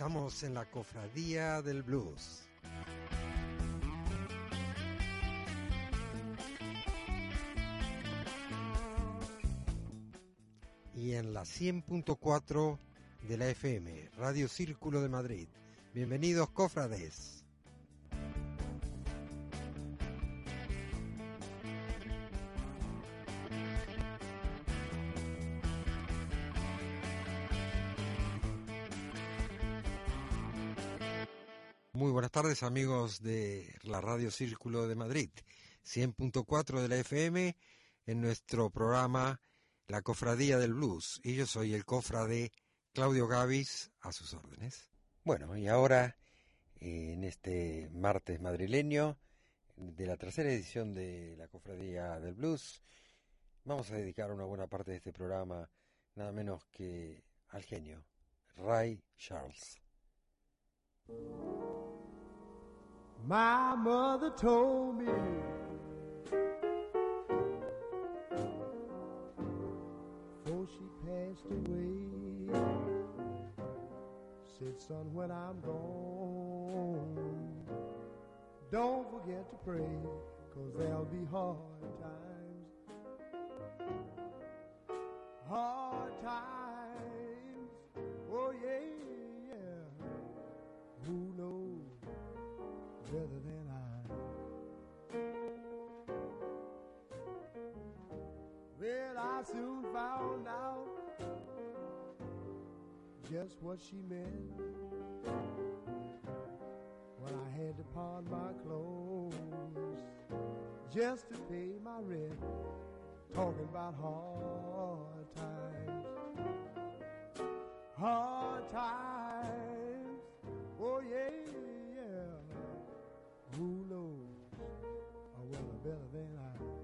Estamos en la cofradía del blues. Y en la 100.4 de la FM, Radio Círculo de Madrid. Bienvenidos, cofrades. Buenas tardes amigos de la Radio Círculo de Madrid, 100.4 de la FM, en nuestro programa La Cofradía del Blues. Y yo soy el cofrade Claudio Gavis, a sus órdenes. Bueno, y ahora, en este martes madrileño, de la tercera edición de La Cofradía del Blues, vamos a dedicar una buena parte de este programa, nada menos que al genio, Ray Charles. My mother told me before she passed away, said, son, when I'm gone, don't forget to pray, cause there'll be hard times. Hard times, oh yeah, yeah. Soon found out just what she meant when I had to pawn my clothes just to pay my rent. Talking about hard times, hard times. Oh yeah. yeah. Who knows? Or well, better than I.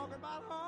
talking about her.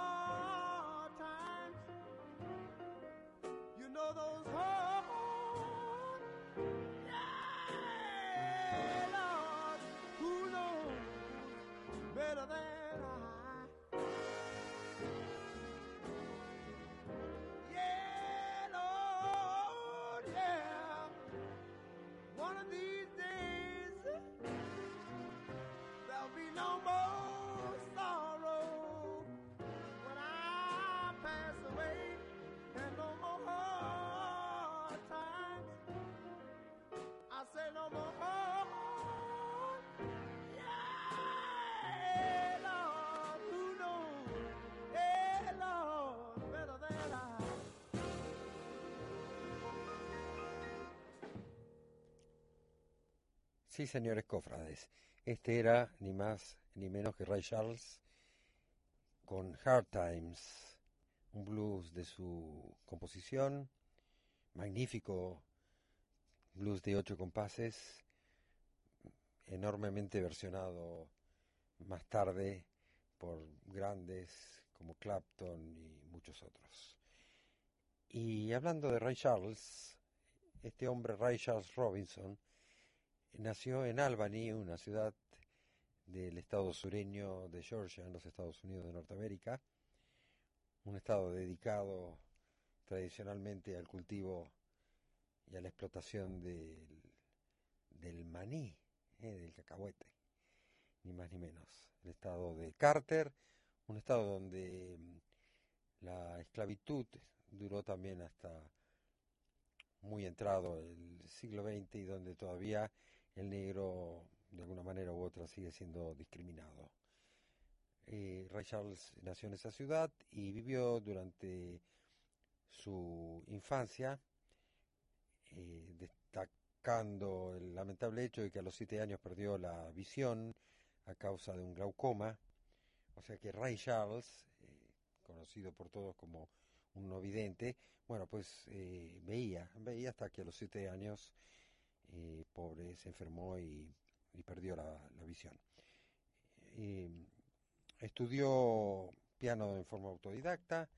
Sí, señores cofrades. Este era ni más ni menos que Ray Charles con Hard Times, un blues de su composición, magnífico blues de ocho compases, enormemente versionado más tarde por grandes como Clapton y muchos otros. Y hablando de Ray Charles, este hombre Ray Charles Robinson, Nació en Albany, una ciudad del estado sureño de Georgia, en los Estados Unidos de Norteamérica, un estado dedicado tradicionalmente al cultivo y a la explotación del, del maní, eh, del cacahuete, ni más ni menos. El estado de Carter, un estado donde mm, la esclavitud duró también hasta muy entrado el siglo XX y donde todavía el negro de alguna manera u otra sigue siendo discriminado. Eh, Ray Charles nació en esa ciudad y vivió durante su infancia, eh, destacando el lamentable hecho de que a los siete años perdió la visión a causa de un glaucoma. O sea que Ray Charles, eh, conocido por todos como un no vidente, bueno, pues veía, veía hasta que a los siete años, eh, pobre, se enfermó y, perdió la, visión. estudió piano en forma autodidacta,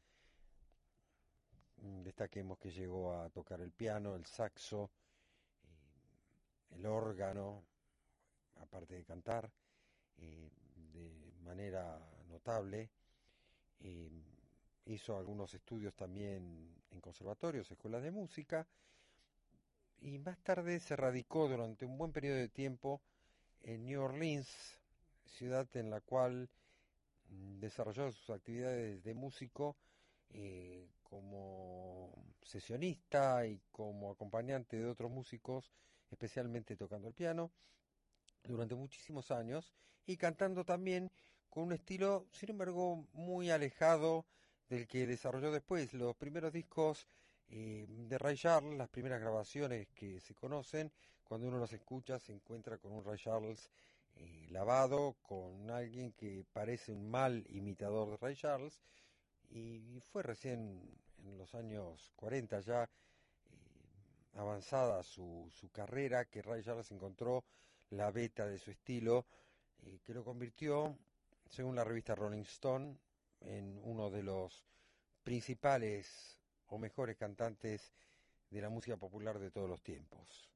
destaquemos que llegó a tocar el piano, el saxo, el órgano, aparte de cantar, de manera notable hizo algunos estudios también en conservatorios, escuelas de música, y más tarde se radicó durante un buen periodo de tiempo en New Orleans, ciudad en la cual desarrolló sus actividades de músico eh, como sesionista y como acompañante de otros músicos, especialmente tocando el piano, durante muchísimos años y cantando también con un estilo, sin embargo, muy alejado del que desarrolló después. Los primeros discos eh, de Ray Charles, las primeras grabaciones que se conocen, cuando uno las escucha se encuentra con un Ray Charles eh, lavado, con alguien que parece un mal imitador de Ray Charles, y fue recién en los años 40 ya eh, avanzada su, su carrera que Ray Charles encontró la beta de su estilo, que lo convirtió, según la revista Rolling Stone, en uno de los principales o mejores cantantes de la música popular de todos los tiempos.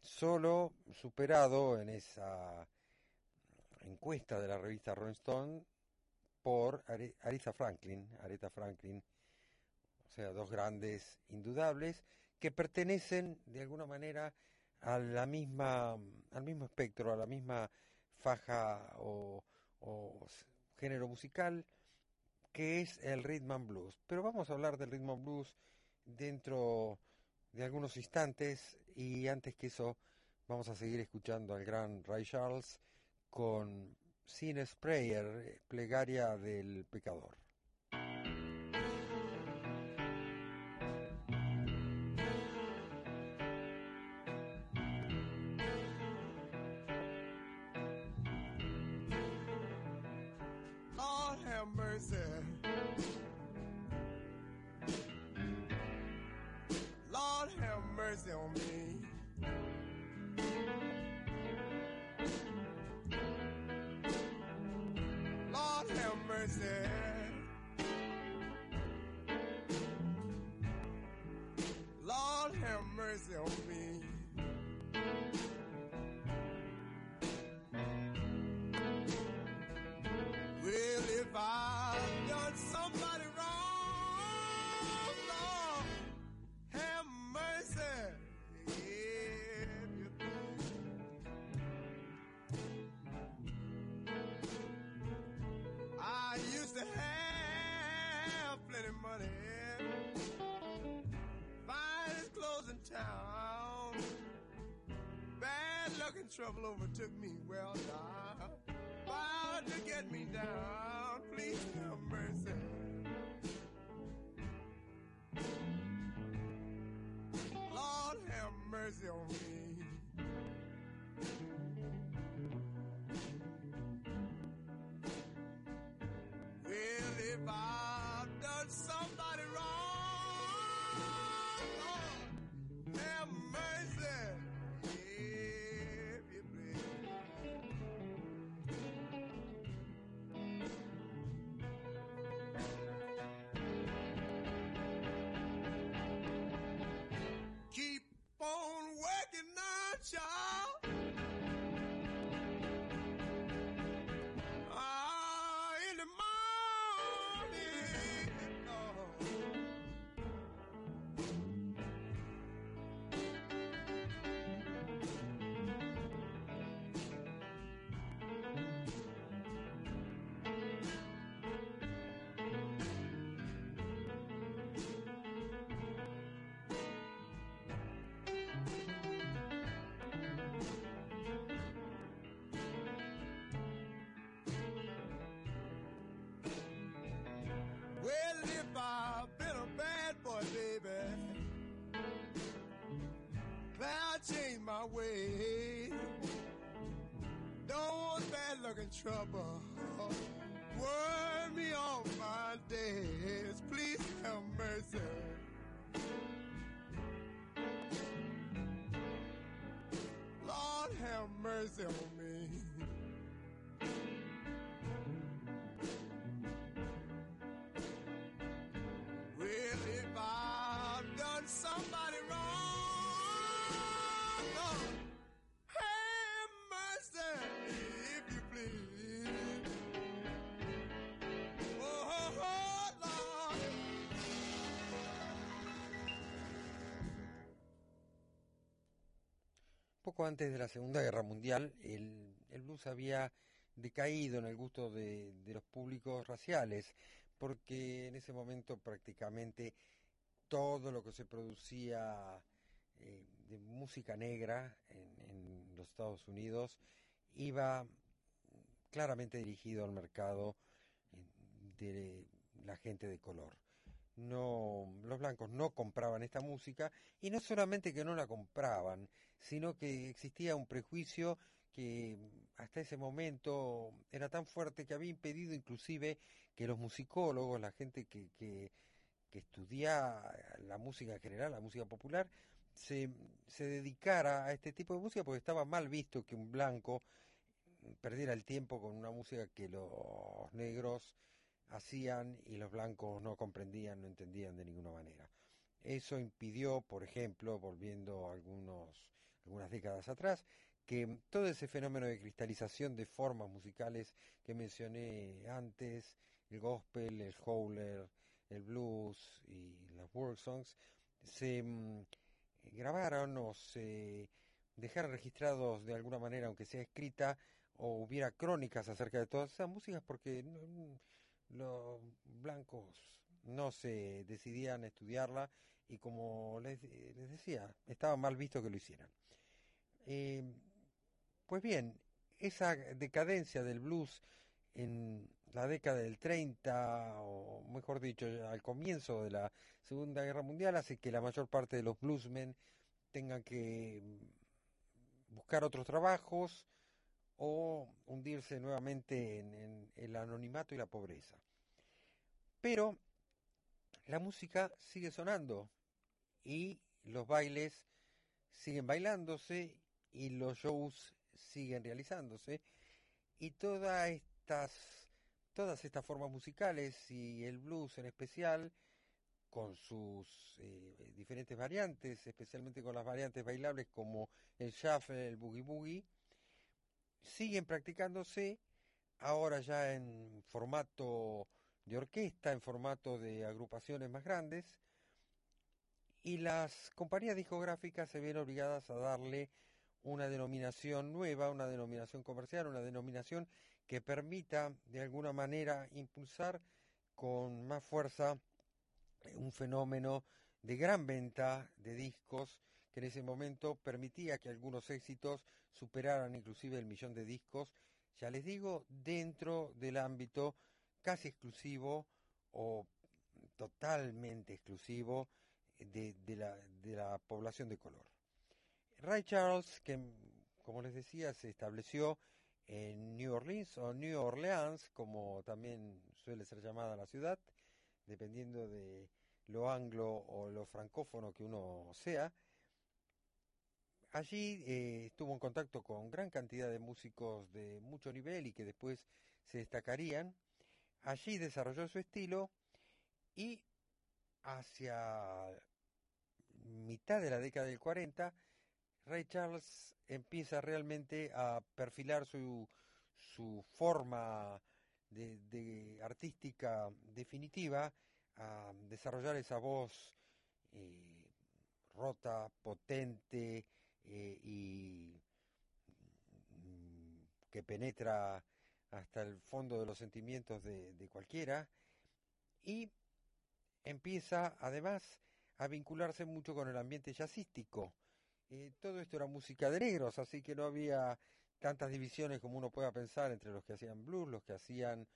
Solo superado en esa encuesta de la revista Rolling Stone por Aretha Franklin, Aretha Franklin, o sea, dos grandes indudables que pertenecen de alguna manera a la misma, al mismo espectro, a la misma faja o, o género musical, que es el rhythm and blues. Pero vamos a hablar del rhythm and blues dentro de algunos instantes y antes que eso vamos a seguir escuchando al gran Ray Charles con Sin Sprayer, plegaria del pecador. shot. Change my way. Don't want bad luck and trouble. Worry me off my days. Please have mercy. Lord have mercy on me. Poco antes de la Segunda Guerra Mundial, el, blues había decaído en el gusto de, los públicos raciales, porque en ese momento prácticamente todo lo que se producía eh, de música negra en, en los Estados Unidos iba claramente dirigido al mercado eh, de la gente de color. No, los blancos no compraban esta música y no solamente que no la compraban, sino que existía un prejuicio que hasta ese momento era tan fuerte que había impedido inclusive que los musicólogos, la gente que, que, que estudia la música en general, la música popular, se, se dedicara a este tipo de música porque estaba mal visto que un blanco perdiera el tiempo con una música que los negros hacían y los blancos no comprendían, no entendían de ninguna manera. Eso impidió, por ejemplo, volviendo algunos, algunas décadas atrás, que todo ese fenómeno de cristalización de formas musicales que mencioné antes, el gospel, el howler, el blues y las world songs, se mm, grabaron o se dejaron registrados de alguna manera, aunque sea escrita, o hubiera crónicas acerca de todas esas músicas, porque los blancos no se decidían a estudiarla y como les, les decía, estaba mal visto que lo hicieran. Eh, pues bien, esa decadencia del blues en la década del 30, o mejor dicho, al comienzo de la Segunda Guerra Mundial, hace que la mayor parte de los bluesmen tengan que buscar otros trabajos o hundirse nuevamente en, el anonimato y la pobreza. Pero la música sigue sonando y los bailes siguen bailándose y los shows siguen realizándose y todas estas todas estas formas musicales y el blues en especial con sus eh, diferentes variantes, especialmente con las variantes bailables como el shuffle, el boogie boogie, siguen practicándose ahora ya en formato de orquesta, en formato de agrupaciones más grandes, y las compañías discográficas se ven obligadas a darle una denominación nueva, una denominación comercial, una denominación que permita de alguna manera impulsar con más fuerza un fenómeno de gran venta de discos que en ese momento permitía que algunos éxitos superaran inclusive el millón de discos, ya les digo, dentro del ámbito casi exclusivo o totalmente exclusivo de, la, de la población de color. Ray Charles, que como les decía, se estableció en New Orleans o New Orleans, como también suele ser llamada la ciudad, dependiendo de lo anglo o lo francófono que uno sea. Allí eh, estuvo en contacto con gran cantidad de músicos de mucho nivel y que después se destacarían. Allí desarrolló su estilo y hacia mitad de la década del 40, Ray Charles empieza realmente a perfilar su, su forma de, artística definitiva, a desarrollar esa voz eh, rota, potente eh, y mm, que penetra hasta el fondo de los sentimientos de, cualquiera y empieza además a vincularse mucho con el ambiente jazzístico. Eh, todo esto era música de negros, así que no había tantas divisiones como uno pueda pensar entre los que hacían blues, los que hacían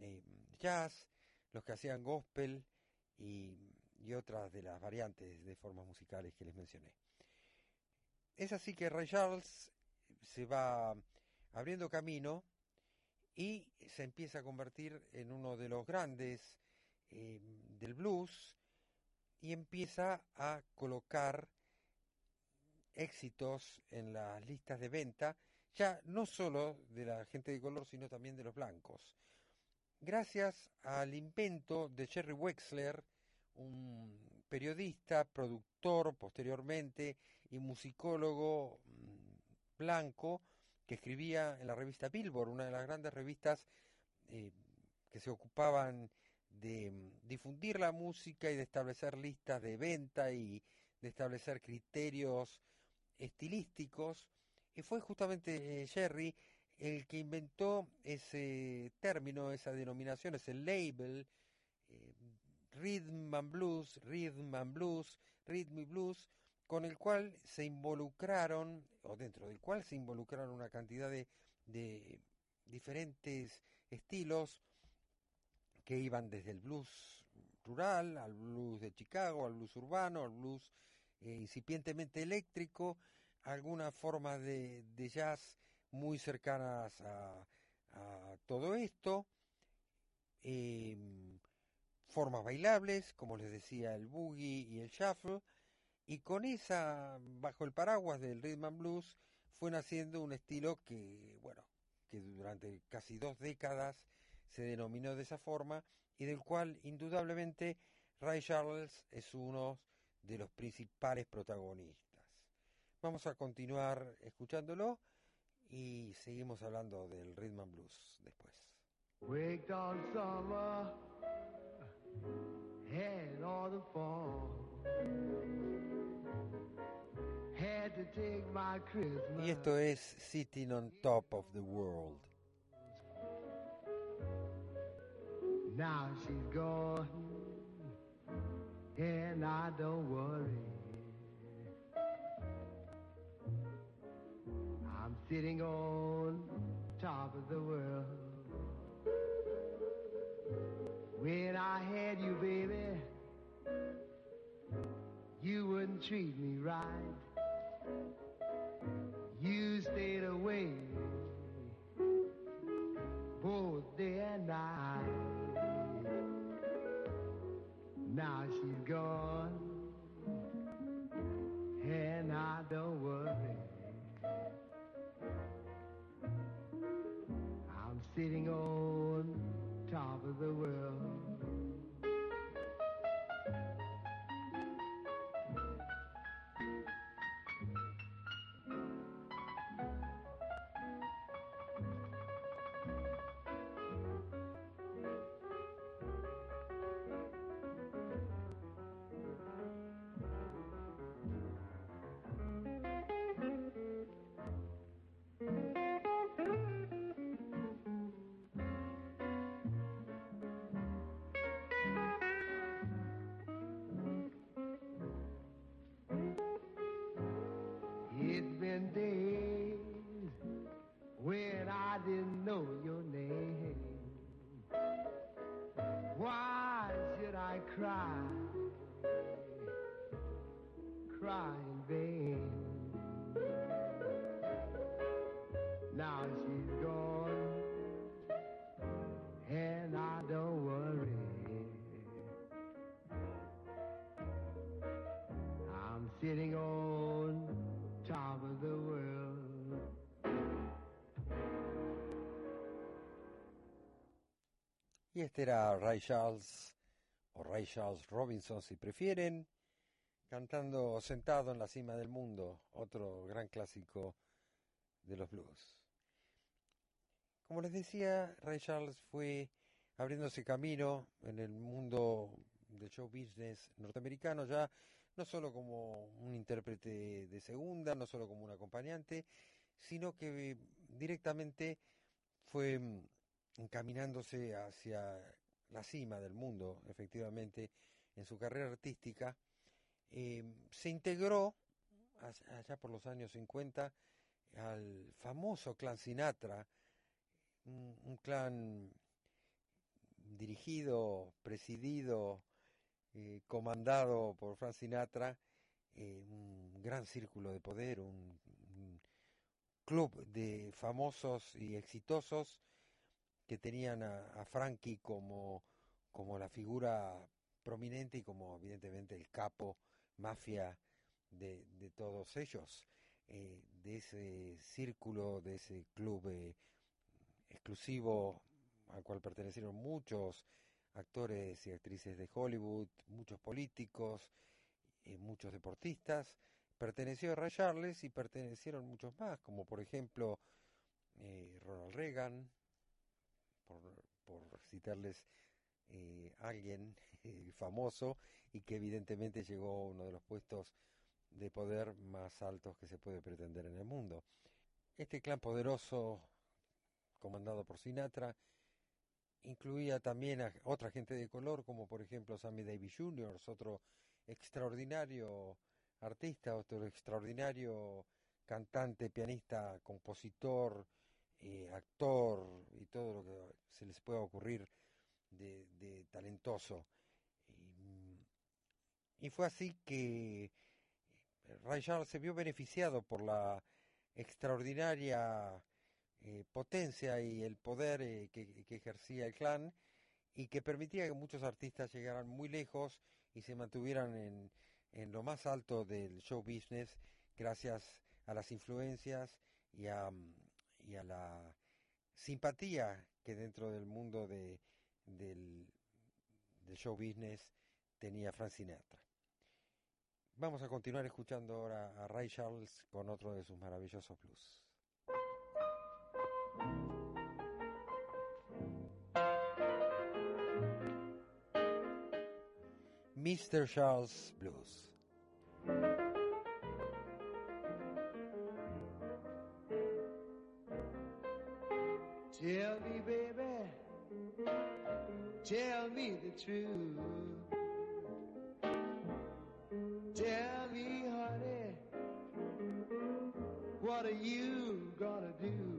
eh, jazz, los que hacían gospel y, otras de las variantes de formas musicales que les mencioné. Es así que Ray Charles se va abriendo camino y se empieza a convertir en uno de los grandes eh, del blues y empieza a colocar éxitos en las listas de venta, ya no solo de la gente de color, sino también de los blancos. Gracias al invento de Jerry Wexler, un periodista, productor posteriormente y musicólogo mm, blanco que escribía en la revista Billboard, una de las grandes revistas eh, que se ocupaban de mm, difundir la música y de establecer listas de venta y de establecer criterios estilísticos. Y fue justamente eh, Jerry el que inventó ese término, esa denominación, ese label, eh, rhythm and blues, rhythm and blues, rhythm y blues, con el cual se involucraron, o dentro del cual se involucraron una cantidad de, diferentes estilos que iban desde el blues rural al blues de Chicago, al blues urbano, al blues eh, incipientemente eléctrico, algunas formas de, jazz muy cercanas a, todo esto, eh, formas bailables, como les decía, el boogie y el shuffle, y con esa, bajo el paraguas del rhythm and blues, fue naciendo un estilo que, bueno, que durante casi dos décadas se denominó de esa forma y del cual indudablemente Ray Charles es uno de los principales protagonistas. Vamos a continuar escuchándolo y seguimos hablando del rhythm and blues después. Summer, all the. Had to take my Christmas. Y esto es Sitting on Top of the World. Now she's gone, and I don't worry. I'm sitting on top of the world. When I had you, baby, you wouldn't treat me right. You stayed away both day and night. Now she's gone, and I don't worry. I'm sitting on top of the world. Este era Ray Charles, o Ray Charles Robinson si prefieren, cantando Sentado en la cima del mundo, otro gran clásico de los blues. Como les decía, Ray Charles fue abriéndose camino en el mundo del show business norteamericano ya no solo como un intérprete de segunda, no solo como un acompañante, sino que directamente fue mm, encaminándose hacia la cima del mundo, efectivamente, en su carrera artística. Eh, se integró allá por los años 50 al famoso clan Sinatra, un, clan dirigido, presidido, eh, comandado por Frank Sinatra, eh, un gran círculo de poder, un club de famosos y exitosos que tenían a, Frankie como, como la figura prominente y como evidentemente el capo mafia de, de todos ellos, eh, de ese círculo, de ese club eh, exclusivo al cual pertenecieron muchos actores y actrices de Hollywood, muchos políticos, eh, muchos deportistas, perteneció a Ray Charles y pertenecieron muchos más, como por ejemplo Ronald Reagan, por, citarles eh, alguien famoso y que evidentemente llegó a uno de los puestos de poder más altos que se puede pretender en el mundo. Este clan poderoso, comandado por Sinatra, incluía también a otra gente de color, como por ejemplo Sammy Davis Jr., otro extraordinario artista, otro extraordinario cantante, pianista, compositor, eh, actor y todo lo que se les pueda ocurrir de, talentoso. Y, fue así que Ray Charles se vio beneficiado por la extraordinaria eh, potencia y el poder eh, que, ejercía el clan y que permitía que muchos artistas llegaran muy lejos y se mantuvieran en, en lo más alto del show business gracias a las influencias y a, y a la simpatía que dentro del mundo de, del, show business tenía Frank. Vamos a continuar escuchando ahora a Ray Charles con otro de sus maravillosos blues. Mr. Charles Blues. Tell me, baby, tell me the truth. Tell me, honey, what are you gonna do?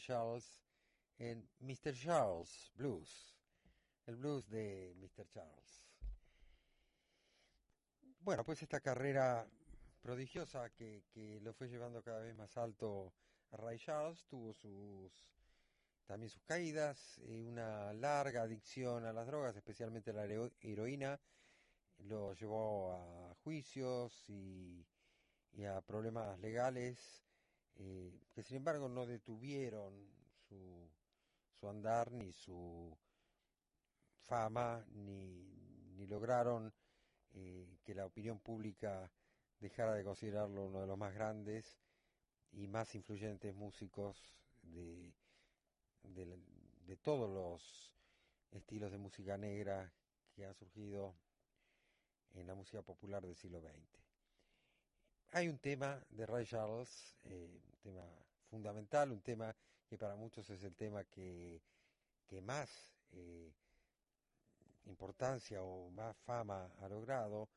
Charles en Mr. Charles Blues, el blues de Mr. Charles. Bueno, pues esta carrera prodigiosa que, lo fue llevando cada vez más alto a Ray Charles tuvo sus también sus caídas, eh, una larga adicción a las drogas, especialmente la hero- heroína, lo llevó a juicios y a problemas legales eh, que sin embargo no detuvieron su, su andar ni su fama ni, ni lograron eh, que la opinión pública dejara de considerarlo uno de los más grandes y más influyentes músicos de, de, todos los estilos de música negra que han surgido en la música popular del siglo XX. Hay un tema de Ray Charles, eh, un tema fundamental, un tema que para muchos es el tema que, más eh, importancia o más fama ha logrado,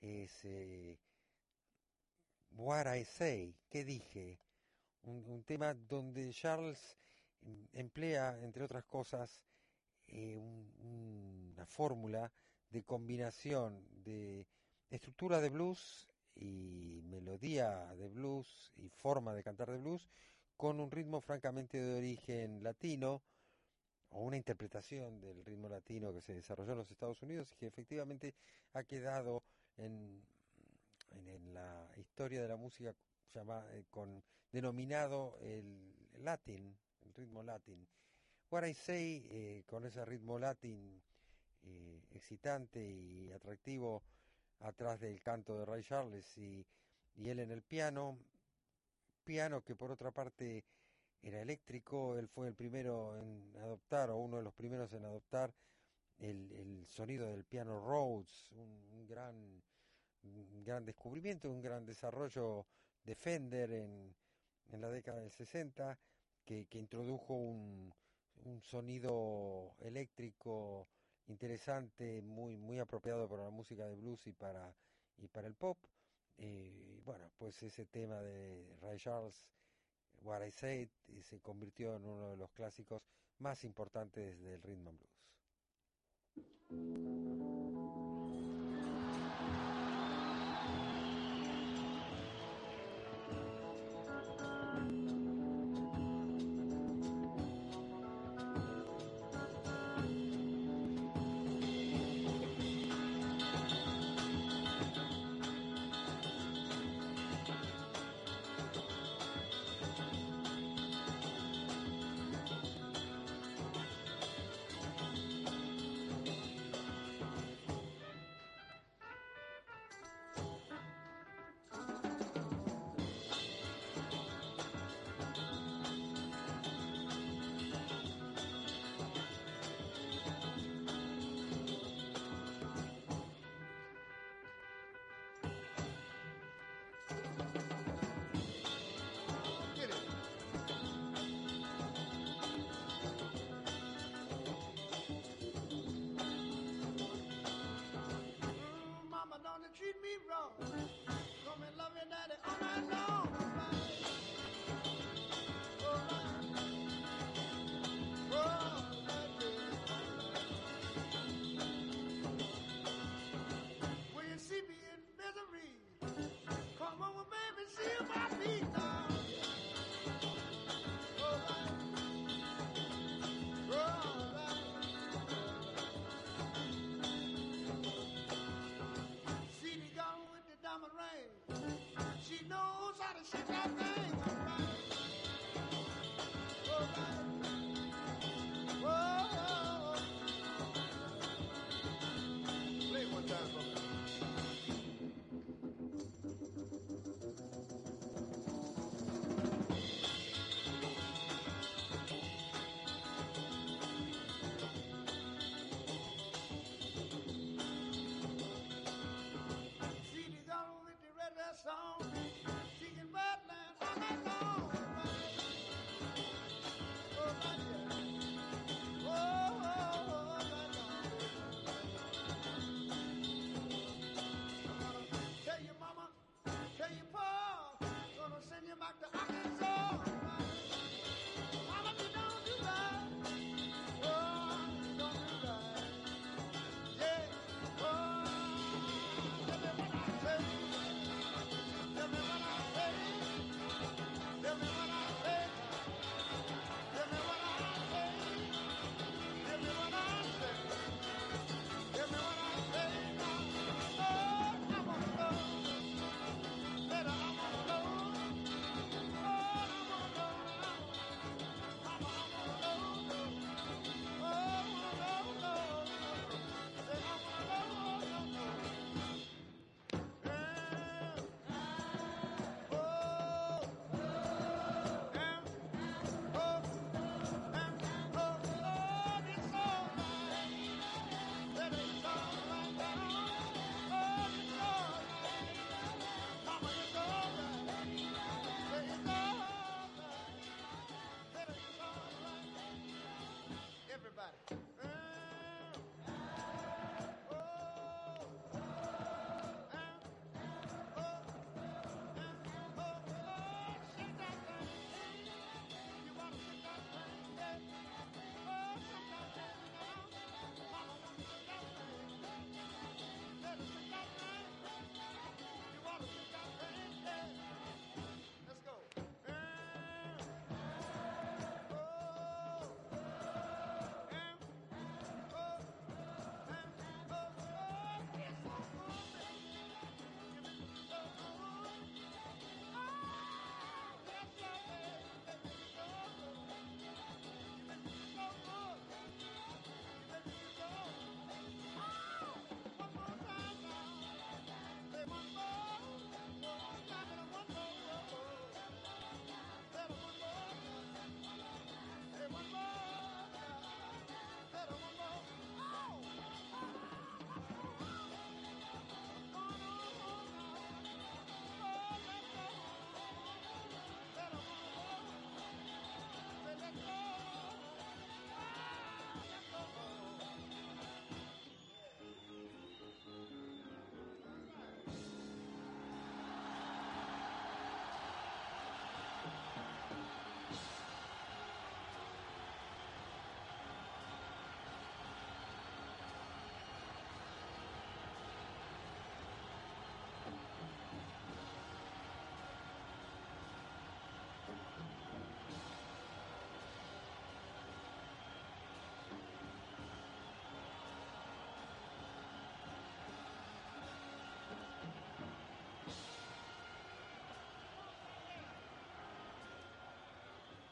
es eh, What I Say, ¿qué dije? Un, tema donde Charles emplea, entre otras cosas, una fórmula de combinación de estructura de blues melodía de blues y forma de cantar de blues con un ritmo francamente de origen latino o una interpretación del ritmo latino que se desarrolló en los Estados Unidos y que efectivamente ha quedado en, en, la historia de la música eh, con denominado el latin, el ritmo latin. What I Say, eh, con ese ritmo latin eh, excitante y atractivo atrás del canto de Ray Charles y, y él en el piano, piano que por otra parte era eléctrico, él fue el primero en adoptar, o uno de los primeros en adoptar el, el sonido del piano Rhodes, un, gran, gran descubrimiento, un gran desarrollo de Fender en, en la década del 60, que, que introdujo un, un sonido eléctrico interesante, muy, muy apropiado para la música de blues y para, y para el pop. Y bueno, pues ese tema de Ray Charles What I Said se convirtió en uno de los clásicos más importantes del rhythm and blues.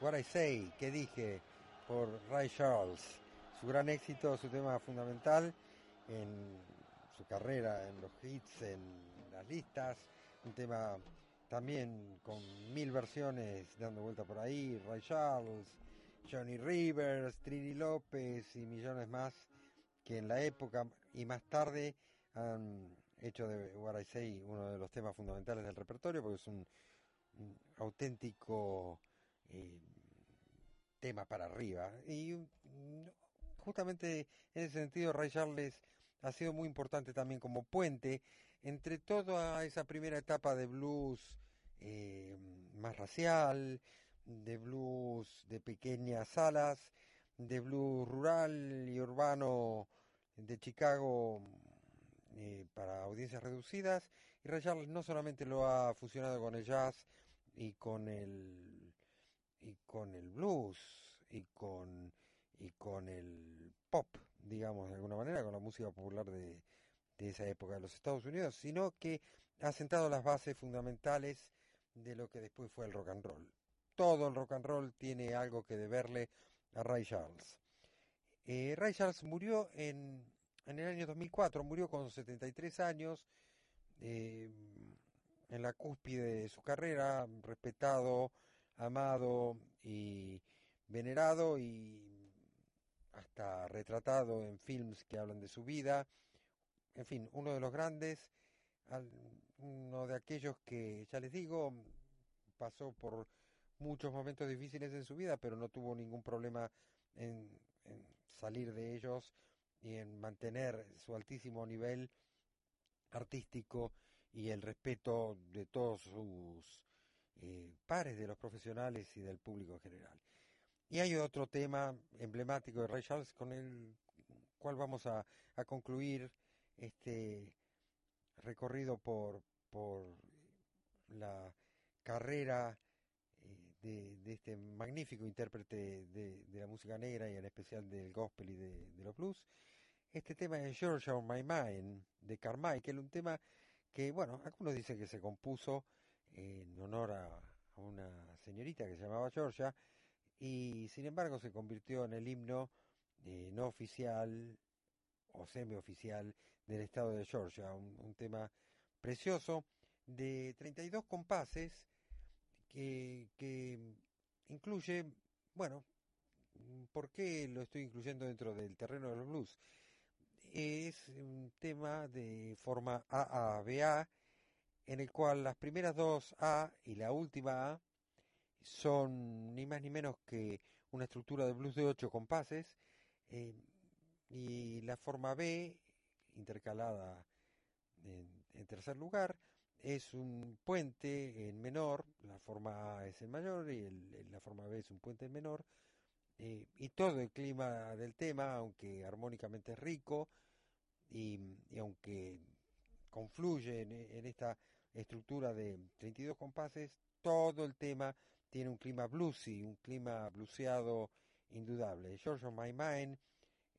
What I Say, que dije, por Ray Charles. Su gran éxito, su tema fundamental en su carrera, en los hits, en las listas. Un tema también con mil versiones dando vuelta por ahí. Ray Charles, Johnny Rivers, Trini López y millones más que en la época y más tarde han hecho de What I Say uno de los temas fundamentales del repertorio porque es un, auténtico eh, tema para arriba. Y mm, justamente en ese sentido Ray Charles ha sido muy importante también como puente entre toda esa primera etapa de blues eh, más racial, de blues de pequeñas salas, de blues rural y urbano de Chicago eh, para audiencias reducidas. Y Ray Charles no solamente lo ha fusionado con el jazz y con el y con el blues y con y con el pop, digamos de alguna manera, con la música popular de, de esa época de los Estados Unidos, sino que ha sentado las bases fundamentales de lo que después fue el rock and roll. Todo el rock and roll tiene algo que deberle a Ray Charles. Eh, Ray Charles murió en, en, el año 2004, murió con 73 años, eh, en la cúspide de su carrera, respetado, amado y venerado y hasta retratado en films que hablan de su vida. En fin, uno de los grandes, uno de aquellos que, ya les digo, pasó por muchos momentos difíciles en su vida, pero no tuvo ningún problema en, salir de ellos y en mantener su altísimo nivel artístico y el respeto de todos sus eh, pares, de los profesionales y del público en general. Y hay otro tema emblemático de Ray Charles con el cual vamos a, a concluir este recorrido por, por la carrera de, este magnífico intérprete de, la música negra y en especial del gospel y de, los blues. Este tema es Georgia on My Mind de Carmichael, un tema que, bueno, algunos dicen que se compuso en honor a, una señorita que se llamaba Georgia y sin embargo se convirtió en el himno eh, no oficial o semioficial del estado de Georgia, un, tema precioso de 32 compases que, incluye, bueno, ¿por qué lo estoy incluyendo dentro del terreno de los blues? Es un tema de forma AABA, en el cual las primeras dos A y la última A son ni más ni menos que una estructura de blues de ocho compases, eh, y la forma B, intercalada en tercer lugar, es un puente en menor, la forma A es en mayor y la forma B es un puente en menor, eh, y todo el clima del tema, aunque armónicamente es rico y, aunque confluye en, esta estructura de 32 compases, todo el tema tiene un clima bluesy, un clima blueseado indudable. George of My Mind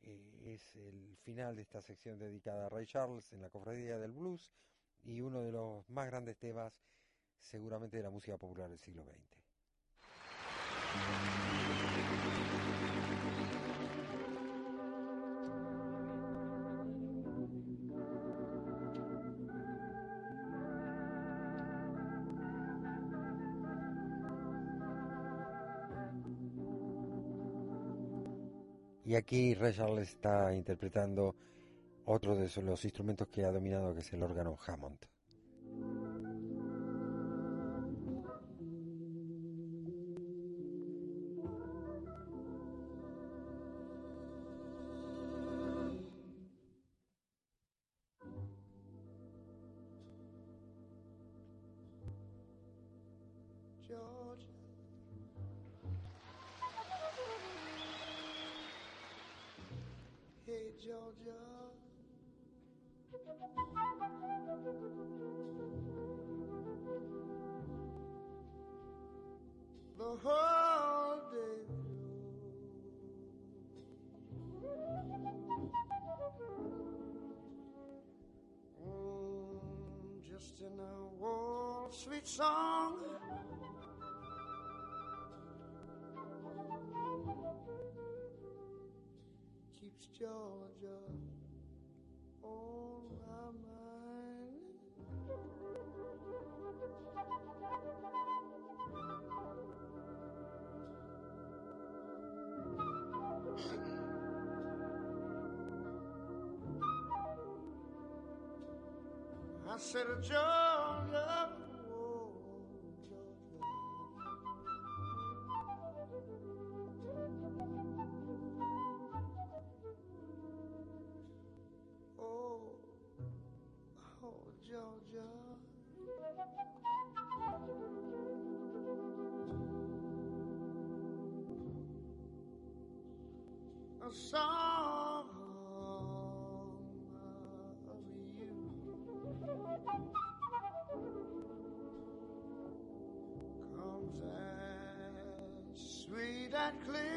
eh, es el final de esta sección dedicada a Ray Charles en la cofradía del blues y uno de los más grandes temas seguramente de la música popular del siglo XX. Y aquí Ray está interpretando otro de los instrumentos que ha dominado, que es el órgano Hammond. The whole day through. Mm, just in a warm, sweet song. keeps Georgia I said, Georgia, oh, Georgia. Oh, oh, Georgia. A song. not clear.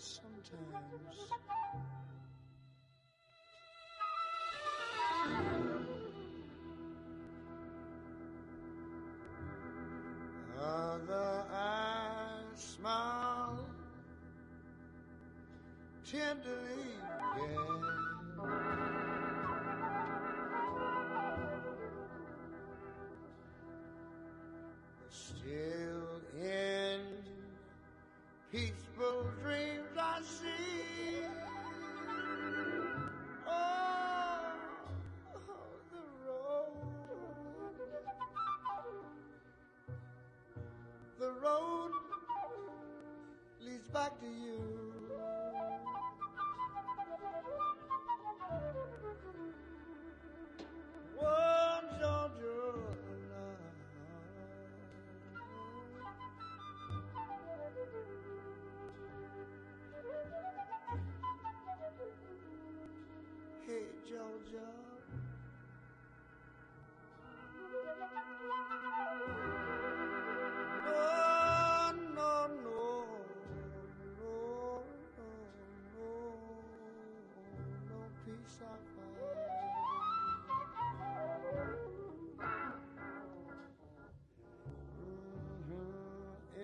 sometimes. Other eyes smile tenderly. Yeah.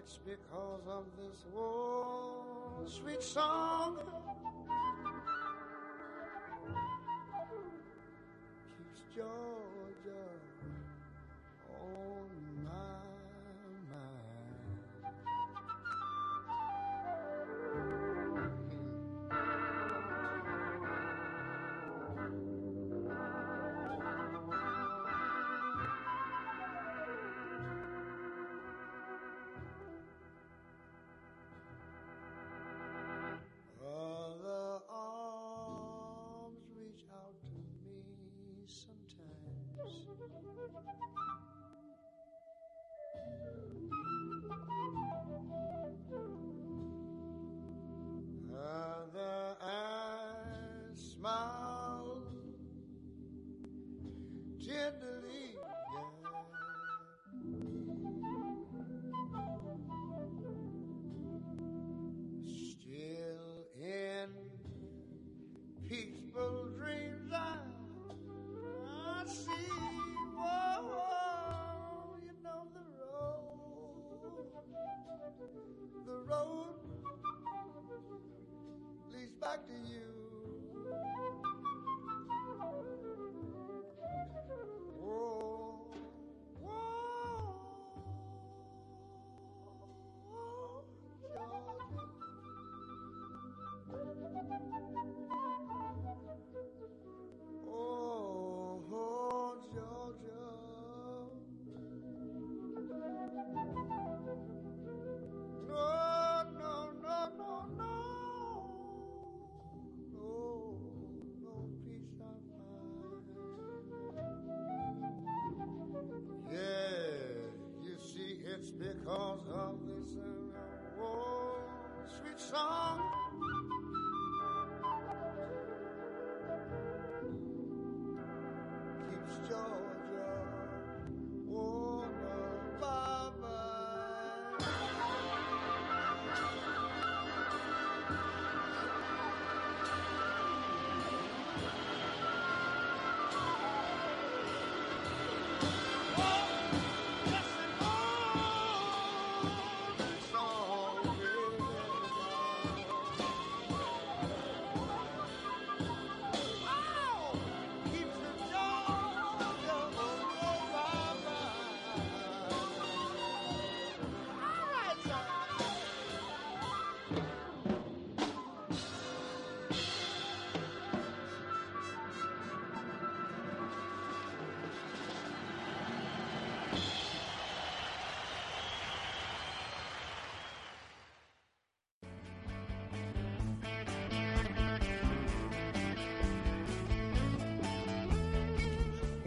it's because of this war. Sweet song my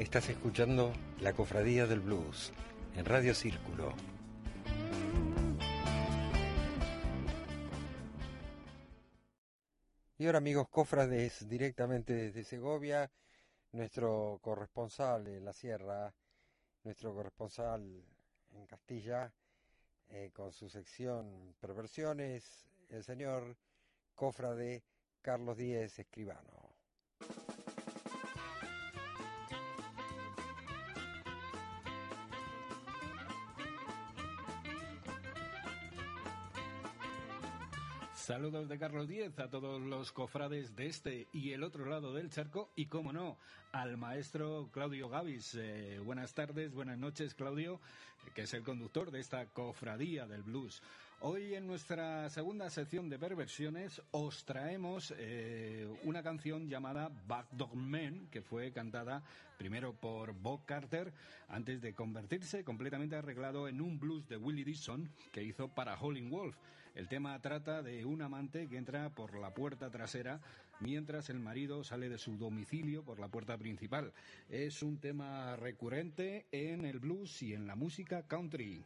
Estás escuchando La Cofradía del Blues en Radio Círculo. Y ahora amigos cofrades, directamente desde Segovia, nuestro corresponsal en la sierra, nuestro corresponsal en Castilla, eh, con su sección Perversiones, el señor cofrade Carlos Díez Escribano. Saludos de Carlos Díez a todos los cofrades de este y el otro lado del charco y, como no, al maestro Claudio Gavis. Eh, buenas tardes, buenas noches, Claudio, que es el conductor de esta cofradía del blues. Hoy en nuestra segunda sección de perversiones os traemos eh, una canción llamada Backdog Man, que fue cantada primero por Bob Carter antes de convertirse completamente arreglado en un blues de Willie Dixon que hizo para Howlin' Wolf. El tema trata de un amante que entra por la puerta trasera mientras el marido sale de su domicilio por la puerta principal. Es un tema recurrente en el blues y en la música country.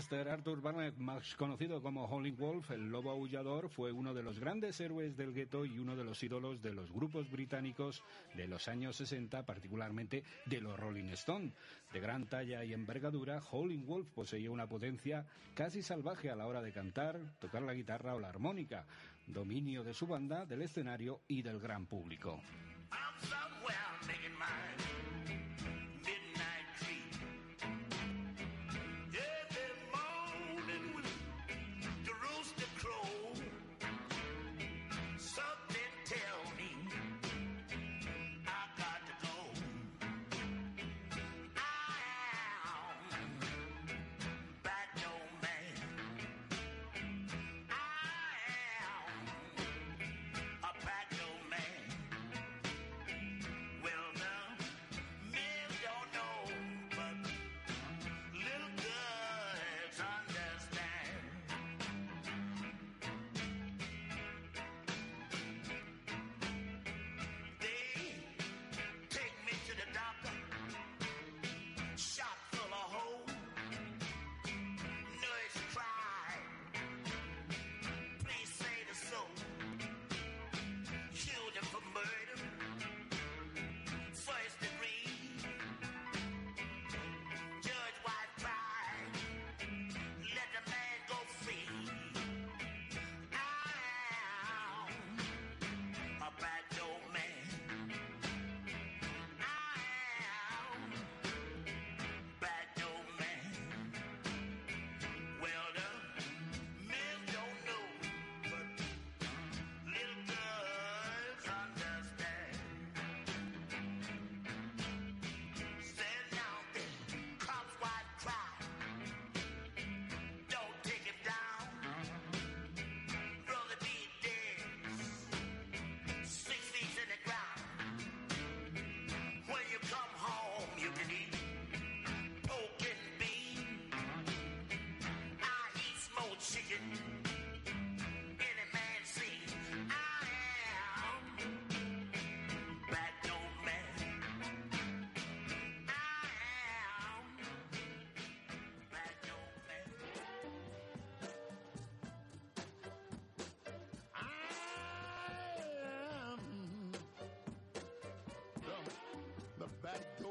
Chester Arthur Barnett, más conocido como Howling Wolf, el lobo aullador, fue uno de los grandes héroes del gueto y uno de los ídolos de los grupos británicos de los años 60, particularmente de los Rolling Stone. De gran talla y envergadura, Howling Wolf poseía una potencia casi salvaje a la hora de cantar, tocar la guitarra o la armónica, dominio de su banda, del escenario y del gran público.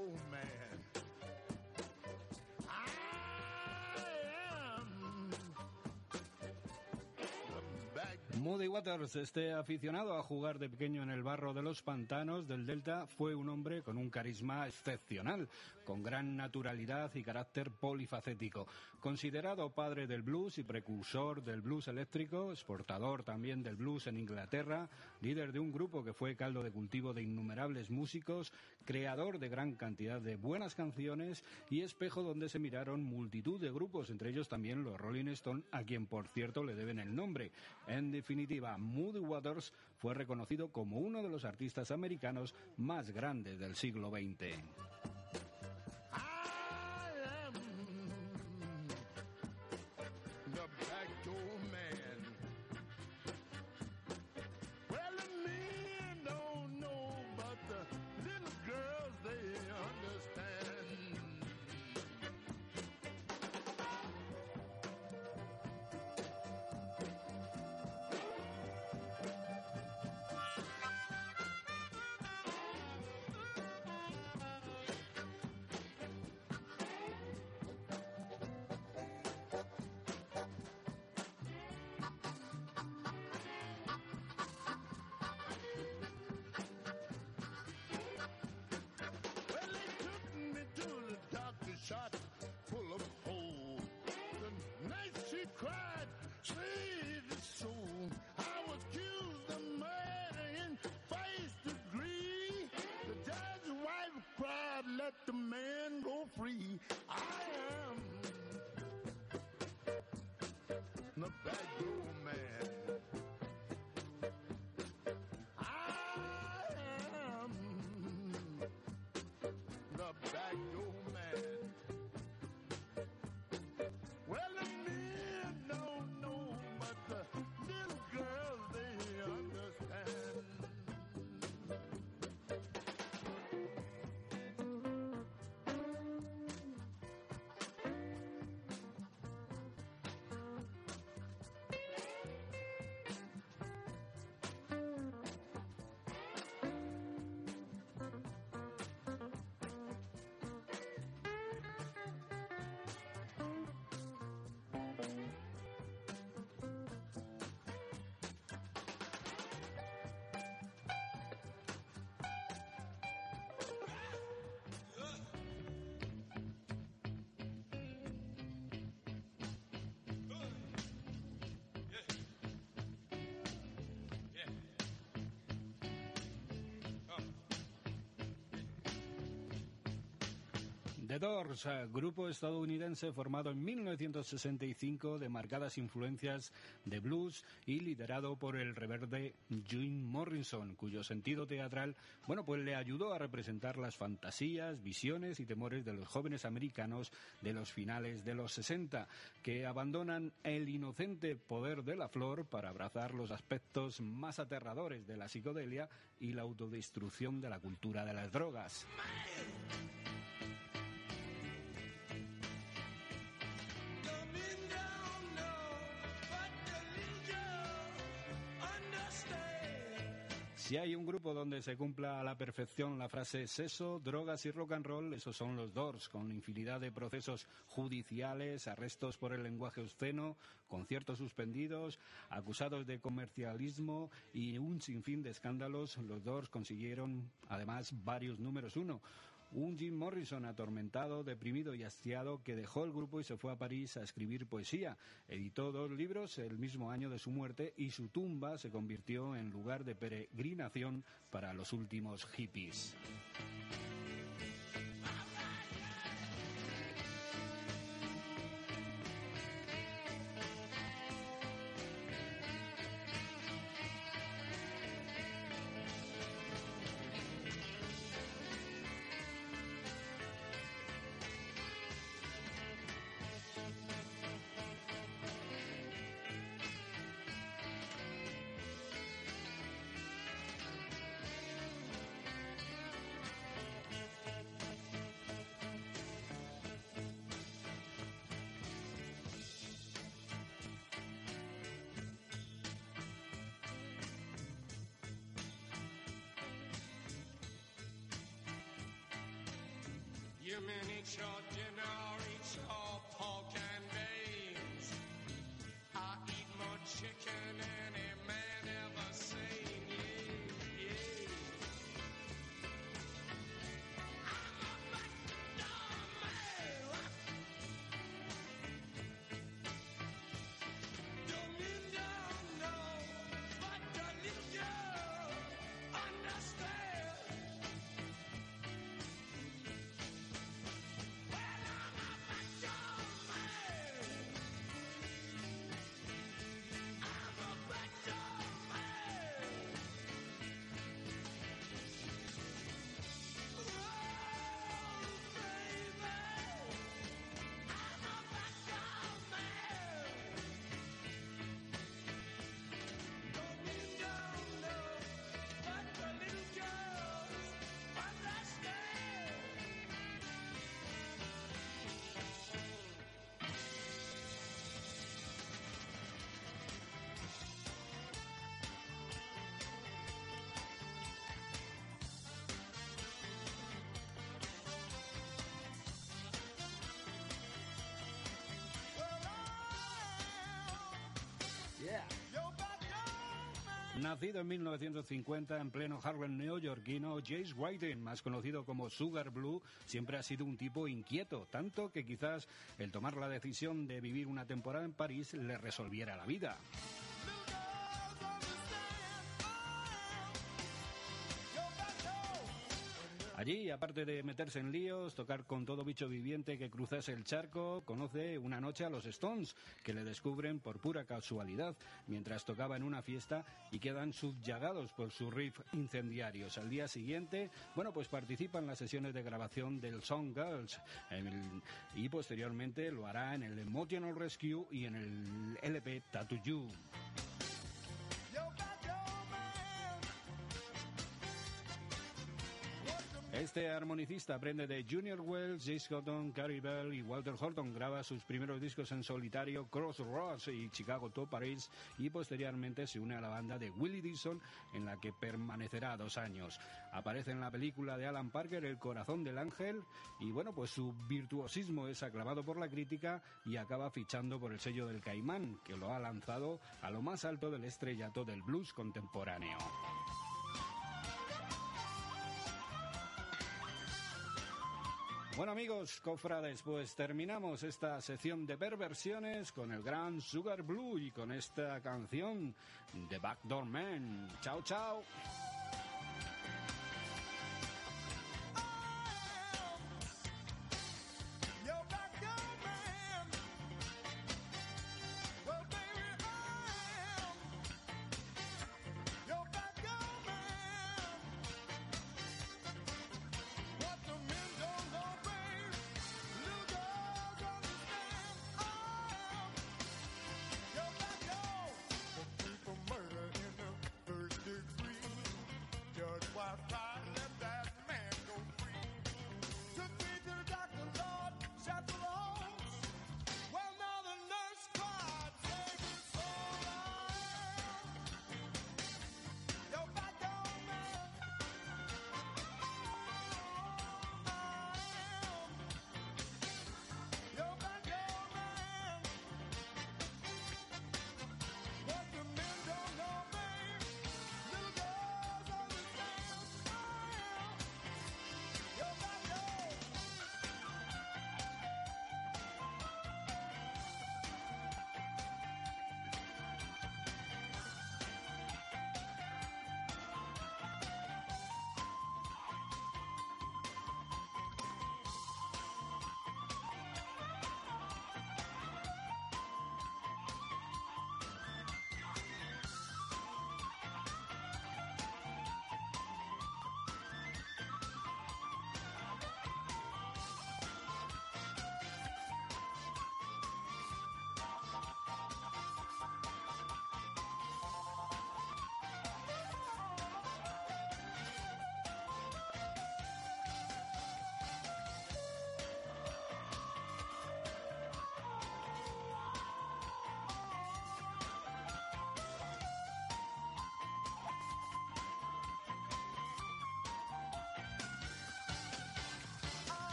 Oh. Moody Waters, este aficionado a jugar de pequeño en el barro de los pantanos del Delta, fue un hombre con un carisma excepcional, con gran naturalidad y carácter polifacético. Considerado padre del blues y precursor del blues eléctrico, exportador también del blues en Inglaterra, líder de un grupo que fue caldo de cultivo de innumerables músicos, creador de gran cantidad de buenas canciones y espejo donde se miraron multitud de grupos, entre ellos también los Rolling Stone, a quien por cierto le deben el nombre. Definitiva, Moody Waters fue reconocido como uno de los artistas americanos más grandes del siglo XX. The Doors, eh, grupo estadounidense formado en 1965 de marcadas influencias de blues y liderado por el reverde Jim Morrison, cuyo sentido teatral, bueno, pues le ayudó a representar las fantasías, visiones y temores de los jóvenes americanos de los finales de los 60, que abandonan el inocente poder de la flor para abrazar los aspectos más aterradores de la psicodelia y la autodestrucción de la cultura de las drogas. Si hay un grupo donde se cumpla a la perfección la frase sexo, drogas y rock and roll, esos son los Doors, con infinidad de procesos judiciales, arrestos por el lenguaje obsceno, conciertos suspendidos, acusados de comercialismo y un sinfín de escándalos. Los Doors consiguieron además varios números uno un Jim Morrison atormentado, deprimido y hastiado que dejó el grupo y se fue a París a escribir poesía. Editó dos libros el mismo año de su muerte y su tumba se convirtió en lugar de peregrinación para los últimos hippies. Nacido en 1950 en pleno Harlem neoyorquino, Jace Whiting, más conocido como Sugar Blue, siempre ha sido un tipo inquieto, tanto que quizás el tomar la decisión de vivir una temporada en París le resolviera la vida. Allí, aparte de meterse en líos, tocar con todo bicho viviente que cruzase el charco, conoce una noche a los Stones, que le descubren por pura casualidad mientras tocaba en una fiesta y quedan subyagados por sus riff incendiarios. Al día siguiente, bueno, pues participa en las sesiones de grabación del Song Girls y posteriormente lo hará en el Emotional Rescue y en el LP Tattoo You. Este armonicista aprende de Junior Wells, Jace Cotton, Carrie Bell y Walter Horton. Graba sus primeros discos en solitario, Crossroads y Chicago to Paris, y posteriormente se une a la banda de Willie Dixon, en la que permanecerá dos años. Aparece en la película de Alan Parker, El corazón del ángel, y bueno, pues su virtuosismo es aclamado por la crítica y acaba fichando por el sello del Caimán, que lo ha lanzado a lo más alto del estrellato del blues contemporáneo. Bueno amigos, cofrades, pues terminamos esta sección de perversiones con el gran Sugar Blue y con esta canción de Backdoor Man. Chao, chao.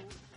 you.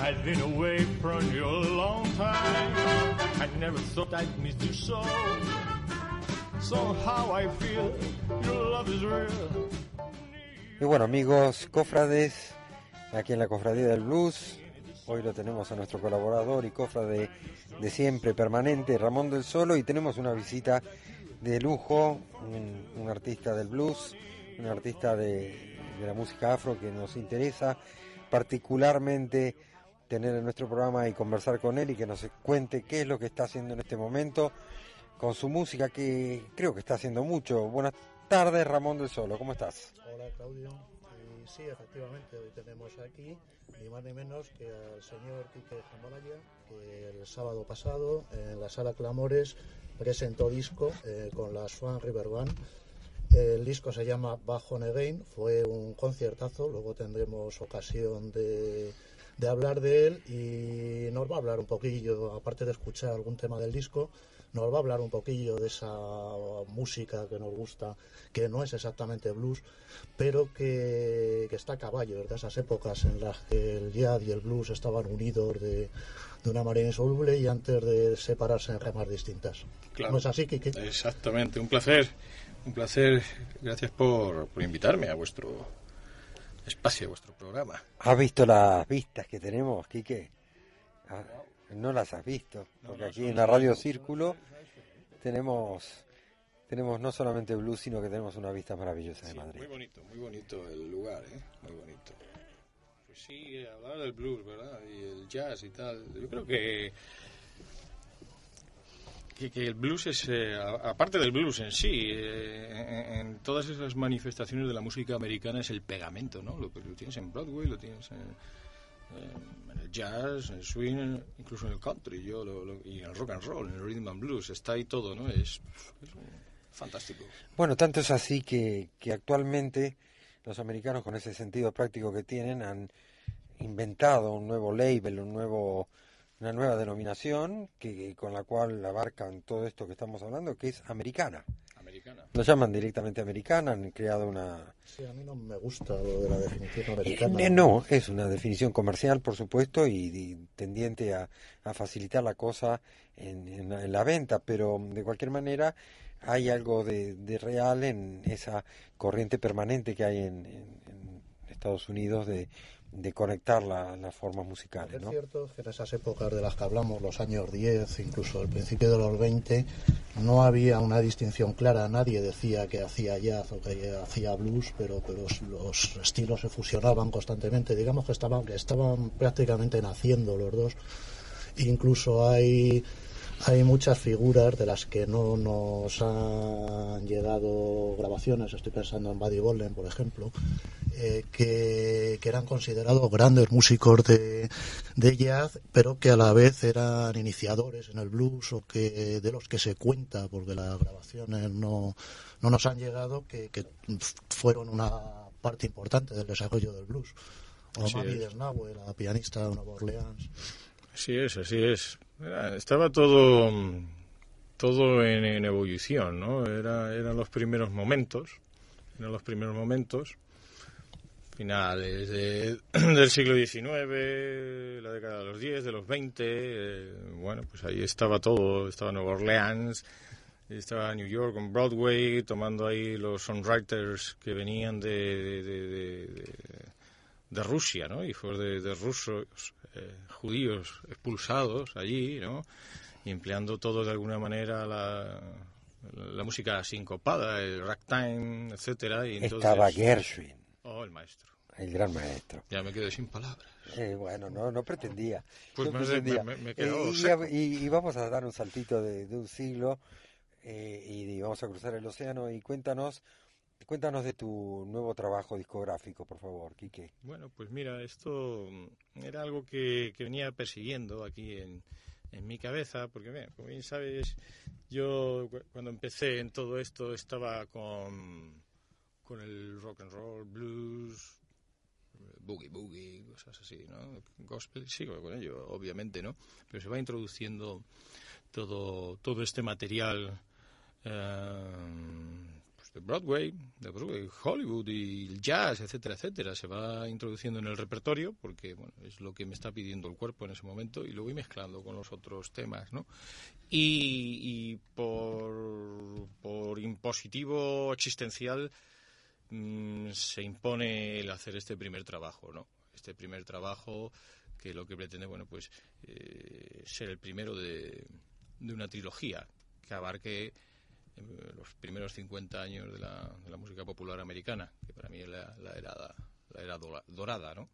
I've been away from you a long time. I never thought I'd miss you so. Somehow I feel your love is real. Y bueno, amigos, cofrades, aquí en la Cofradía del Blues, hoy lo tenemos a nuestro colaborador y cofrade de siempre, permanente, Ramón del Solo, y tenemos una visita de lujo, un, artista del blues, un artista de, la música afro que nos interesa particularmente tener en nuestro programa y conversar con él y que nos cuente qué es lo que está haciendo en este momento con su música, que creo que está haciendo mucho. Buenas tardes, Ramón del Solo, ¿cómo estás? Hola Claudio, y sí, efectivamente, hoy tenemos aquí ni más ni menos que al señor Quique Jamalaya, que el sábado pasado en la sala Clamores presentó disco eh, con la Swan River Band. El disco se llama Bajo Again, fue un conciertazo, luego tendremos ocasión de, de hablar de él y nos va a hablar un poquillo, aparte de escuchar algún tema del disco, nos va a hablar un poquillo de esa música que nos gusta, que no es exactamente blues, pero que, que está a caballo, de esas épocas en las que el jazz y el blues estaban unidos de, de una manera insoluble y antes de separarse en ramas distintas. Claro. ¿No es así, Kike? Exactamente, un placer, un placer. Gracias por, por invitarme a vuestro espacio, a vuestro programa. ¿Has visto las vistas que tenemos, Quique? Ah, No las has visto, porque aquí en la Radio Círculo tenemos tenemos no solamente blues, sino que tenemos una vista maravillosa de Sí, Madrid. muy bonito, muy bonito el lugar, ¿eh? Muy bonito. Pues sí, eh, hablar del blues, ¿verdad? Y el jazz y tal. Yo creo que que, que el blues es, eh, aparte del blues en sí, eh, en, en todas esas manifestaciones de la música americana es el pegamento, ¿no? Lo, lo tienes en Broadway, lo tienes en, en- el jazz, en el swing, incluso en el country, yo lo- y en el rock and roll, en el rhythm and blues, está ahí todo, ¿no? Es, es fantástico. Bueno, tanto es así que, que actualmente los americanos con ese sentido práctico que tienen han inventado un nuevo label, un nuevo, una nueva denominación que, con la cual abarcan todo esto que estamos hablando, que es americana. Americana. Lo llaman directamente americana, han creado una... Sí, a mí no me gusta lo de la definición americana. Eh, no, es una definición comercial, por supuesto, y, y tendiente a, a facilitar la cosa en, en la- en la venta, pero de cualquier manera hay algo de, de real en esa corriente permanente que hay en, en- en Estados Unidos de, de conectar la- las formas musicales, es ¿no? cierto es que en esas épocas de las que hablamos, los años 10, incluso el principio de los 20, no había una distinción clara. Nadie decía que hacía jazz o que hacía blues, pero, pero los estilos se fusionaban constantemente. Digamos que estaban, que estaban prácticamente naciendo los dos. Incluso hay, hay muchas figuras de las que no nos han llegado grabaciones. Estoy pensando en Buddy Bolden, por ejemplo, eh, que, que eran considerados grandes músicos de, de jazz, pero que a la vez eran iniciadores en el blues o que de los que se cuenta, porque las grabaciones no, no nos han llegado, que, que fueron una parte importante del desarrollo del blues. O Mami es. Desnaue, la pianista de Nueva Orleans. Así es, así es. Era- Estaba todo, todo en, en ebullición, ¿no? Era, eran los primeros momentos, eran los primeros momentos, finales de- del siglo XIX, la década de los 10, de los 20, eh, bueno, pues ahí estaba todo, estaba Nueva Orleans, estaba New York con Broadway, tomando ahí los songwriters que venían de, de, de- de- Rusia, ¿no? Hijos de, de rusos, eh, judíos expulsados allí, ¿no? Y empleando todo de alguna manera la, la música sincopada, el ragtime, etcétera. Y entonces, Estaba Gershwin, Oh, el maestro. el gran maestro. Ya me quedé sin palabras. Eh, bueno, no, no pretendía. Pues no pretendía. me- Eh, y, vamos a dar un saltito de, de un siglo eh, y vamos a cruzar el océano y cuéntanos, cuéntanos de tu nuevo trabajo discográfico, por favor, Quique. Bueno, pues mira, esto mm, era algo que, venía persiguiendo aquí en, mi cabeza, porque mira, como bien sabes, yo cu- cuando empecé en todo esto estaba con, el rock and roll, blues, boogie boogie, cosas así, ¿no? Gospel, sigo con ello, obviamente, ¿no? Pero se va introduciendo todo, todo este material eh, Broadway, de Broadway, Hollywood y el jazz, etcétera, etcétera. Se va introduciendo en el repertorio porque bueno, es lo que me está pidiendo el cuerpo en ese momento y lo voy mezclando con los otros temas, ¿no? Y, por, por impositivo existencial mm, se impone el hacer este primer trabajo, ¿no? Este primer trabajo que lo que pretende, bueno, pues eh, ser el primero de, de una trilogía que abarque los primeros 50 años de la, de la música popular americana, que para mí es la, la era, la era dorada, ¿no?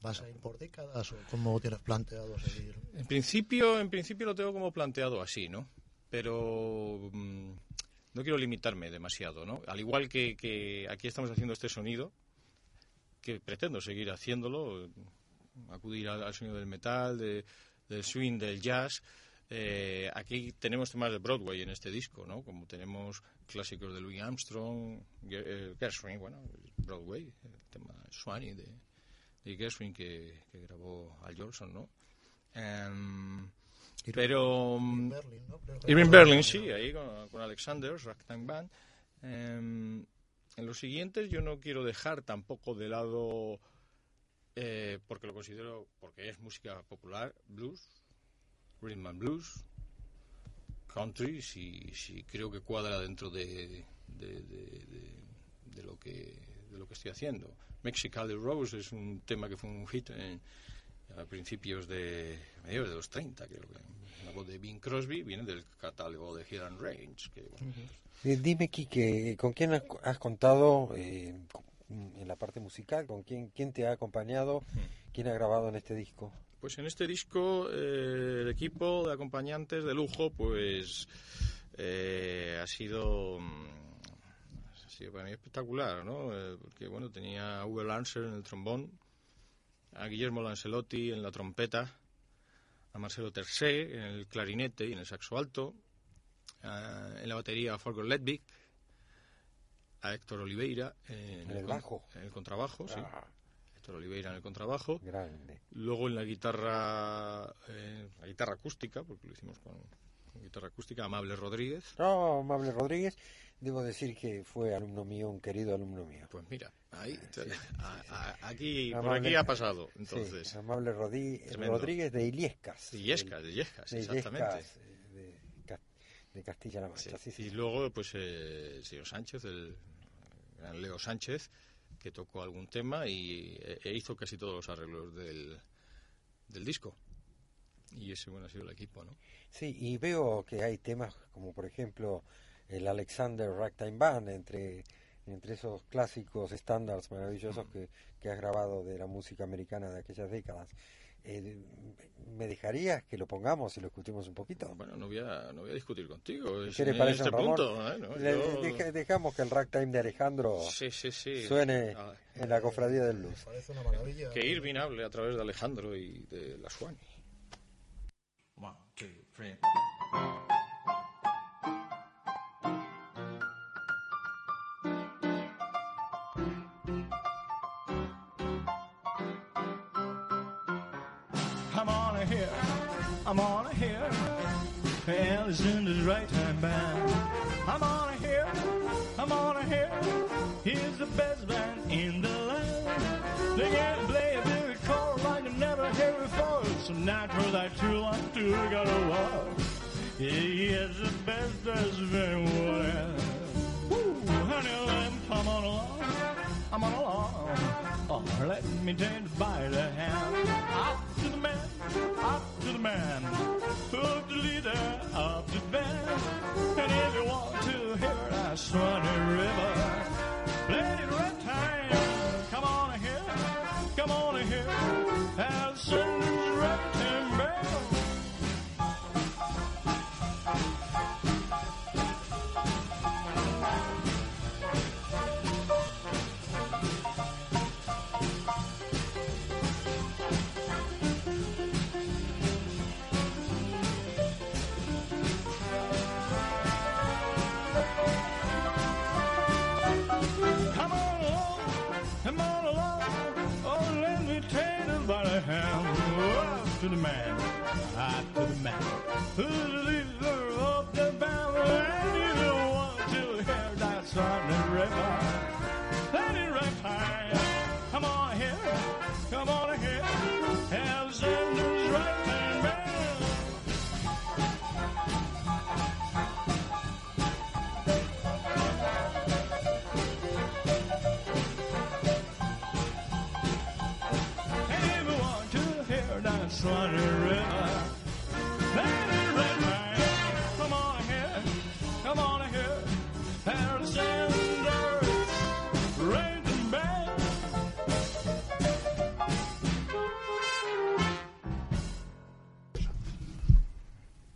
¿Vas a ir por décadas o cómo tienes planteado seguir? En principio, en principio lo tengo como planteado así, ¿no? Pero mm, no quiero limitarme demasiado, ¿no? Al igual que, que aquí estamos haciendo este sonido, que pretendo seguir haciéndolo, acudir al, al sonido del metal, de- del swing, del jazz. Eh, aquí tenemos temas de Broadway en este disco, ¿no? Como tenemos clásicos de Louis Armstrong, eh, Gershwin, bueno, Broadway, el tema Swanee de, de Gershwin que, que grabó Al Jolson, ¿no? Em, pero mm, Irving Berlin, sí, ahí con, con Alexander, Ragtime Band. Em, en los siguientes yo no quiero dejar tampoco de lado, eh, porque lo considero, porque es música popular, blues, rhythm and blues, country, si, si creo que cuadra dentro de, de, de- de- de lo que de lo que estoy haciendo. Mexicali Rose es un tema que fue un hit en- a principios de mediados de los 30, creo que. La voz de Bing Crosby viene del catálogo de Here and Range, que bueno, Eh, dime, Quique, ¿con quién has, has contado eh, en la parte musical? ¿Con quién, quién te ha acompañado? ¿Quién ha grabado en este disco? Pues en este disco eh, el equipo de acompañantes de lujo pues eh, ha sido mm, ha sido para mí espectacular, ¿no? Eh, porque bueno tenía a Uwe Lancer en el trombón, a Guillermo Lancelotti en la trompeta, a Marcelo Tercé en el clarinete y en el saxo alto, a- en la batería a Folker Ledvig, a Héctor Oliveira en, En el con- bajo. en el contrabajo, sí. Ah, Héctor Oliveira en el contrabajo. grande. Luego en la guitarra, eh, la guitarra acústica, porque lo hicimos con, con guitarra acústica, Amable Rodríguez. No, Amable Rodríguez, debo decir que fue alumno mío, un querido alumno mío. Pues mira, ahí, a- a- aquí, por aquí ha pasado, Sí, entonces. Amable Rodí-. Rodríguez de Illescas. De Illescas, de Illescas, de exactamente. Illescas, eh, de, Cas- de Castilla-La Mancha. Sí, sí, sí, Y luego, pues, eh, el señor Sánchez, el gran Leo Sánchez, que tocó algún tema y e- e hizo casi todos los arreglos del, del disco. Y ese, bueno, ha sido el equipo, ¿no? Sí, y veo que hay temas como por ejemplo el Alexander Ragtime Band, entre, entre esos clásicos estándares maravillosos que, que has grabado de la música americana de aquellas décadas. Eh, ¿Me dejarías que lo pongamos y lo escuchemos un poquito? Bueno, no voy a, no voy a discutir contigo. es- ¿Qué le parece, este Ramón? punto, ¿eh? No, Le- yo- deja- dejamos que el Ragtime de Alejandro Sí, sí, sí. suene Ah, en la cofradía del blues. parece una maravilla. Que Irving hable a través de Alejandro y de la Swan. One, two, three. I'm on a here. Alexander's right hand band. I'm on a here, I'm on a here. He's the best band in the land. They can play a big chord like you never heard before. It's so natural that you want to go to war. He is the best there's been one. Woo, honey, come on along. I'm on along. Oh, let me you by the hand. Up to the man, up to the man. Who's the leader of the band? And if you want to hear that Swanee River, play it right time. Come on here, come on here. And Sunday's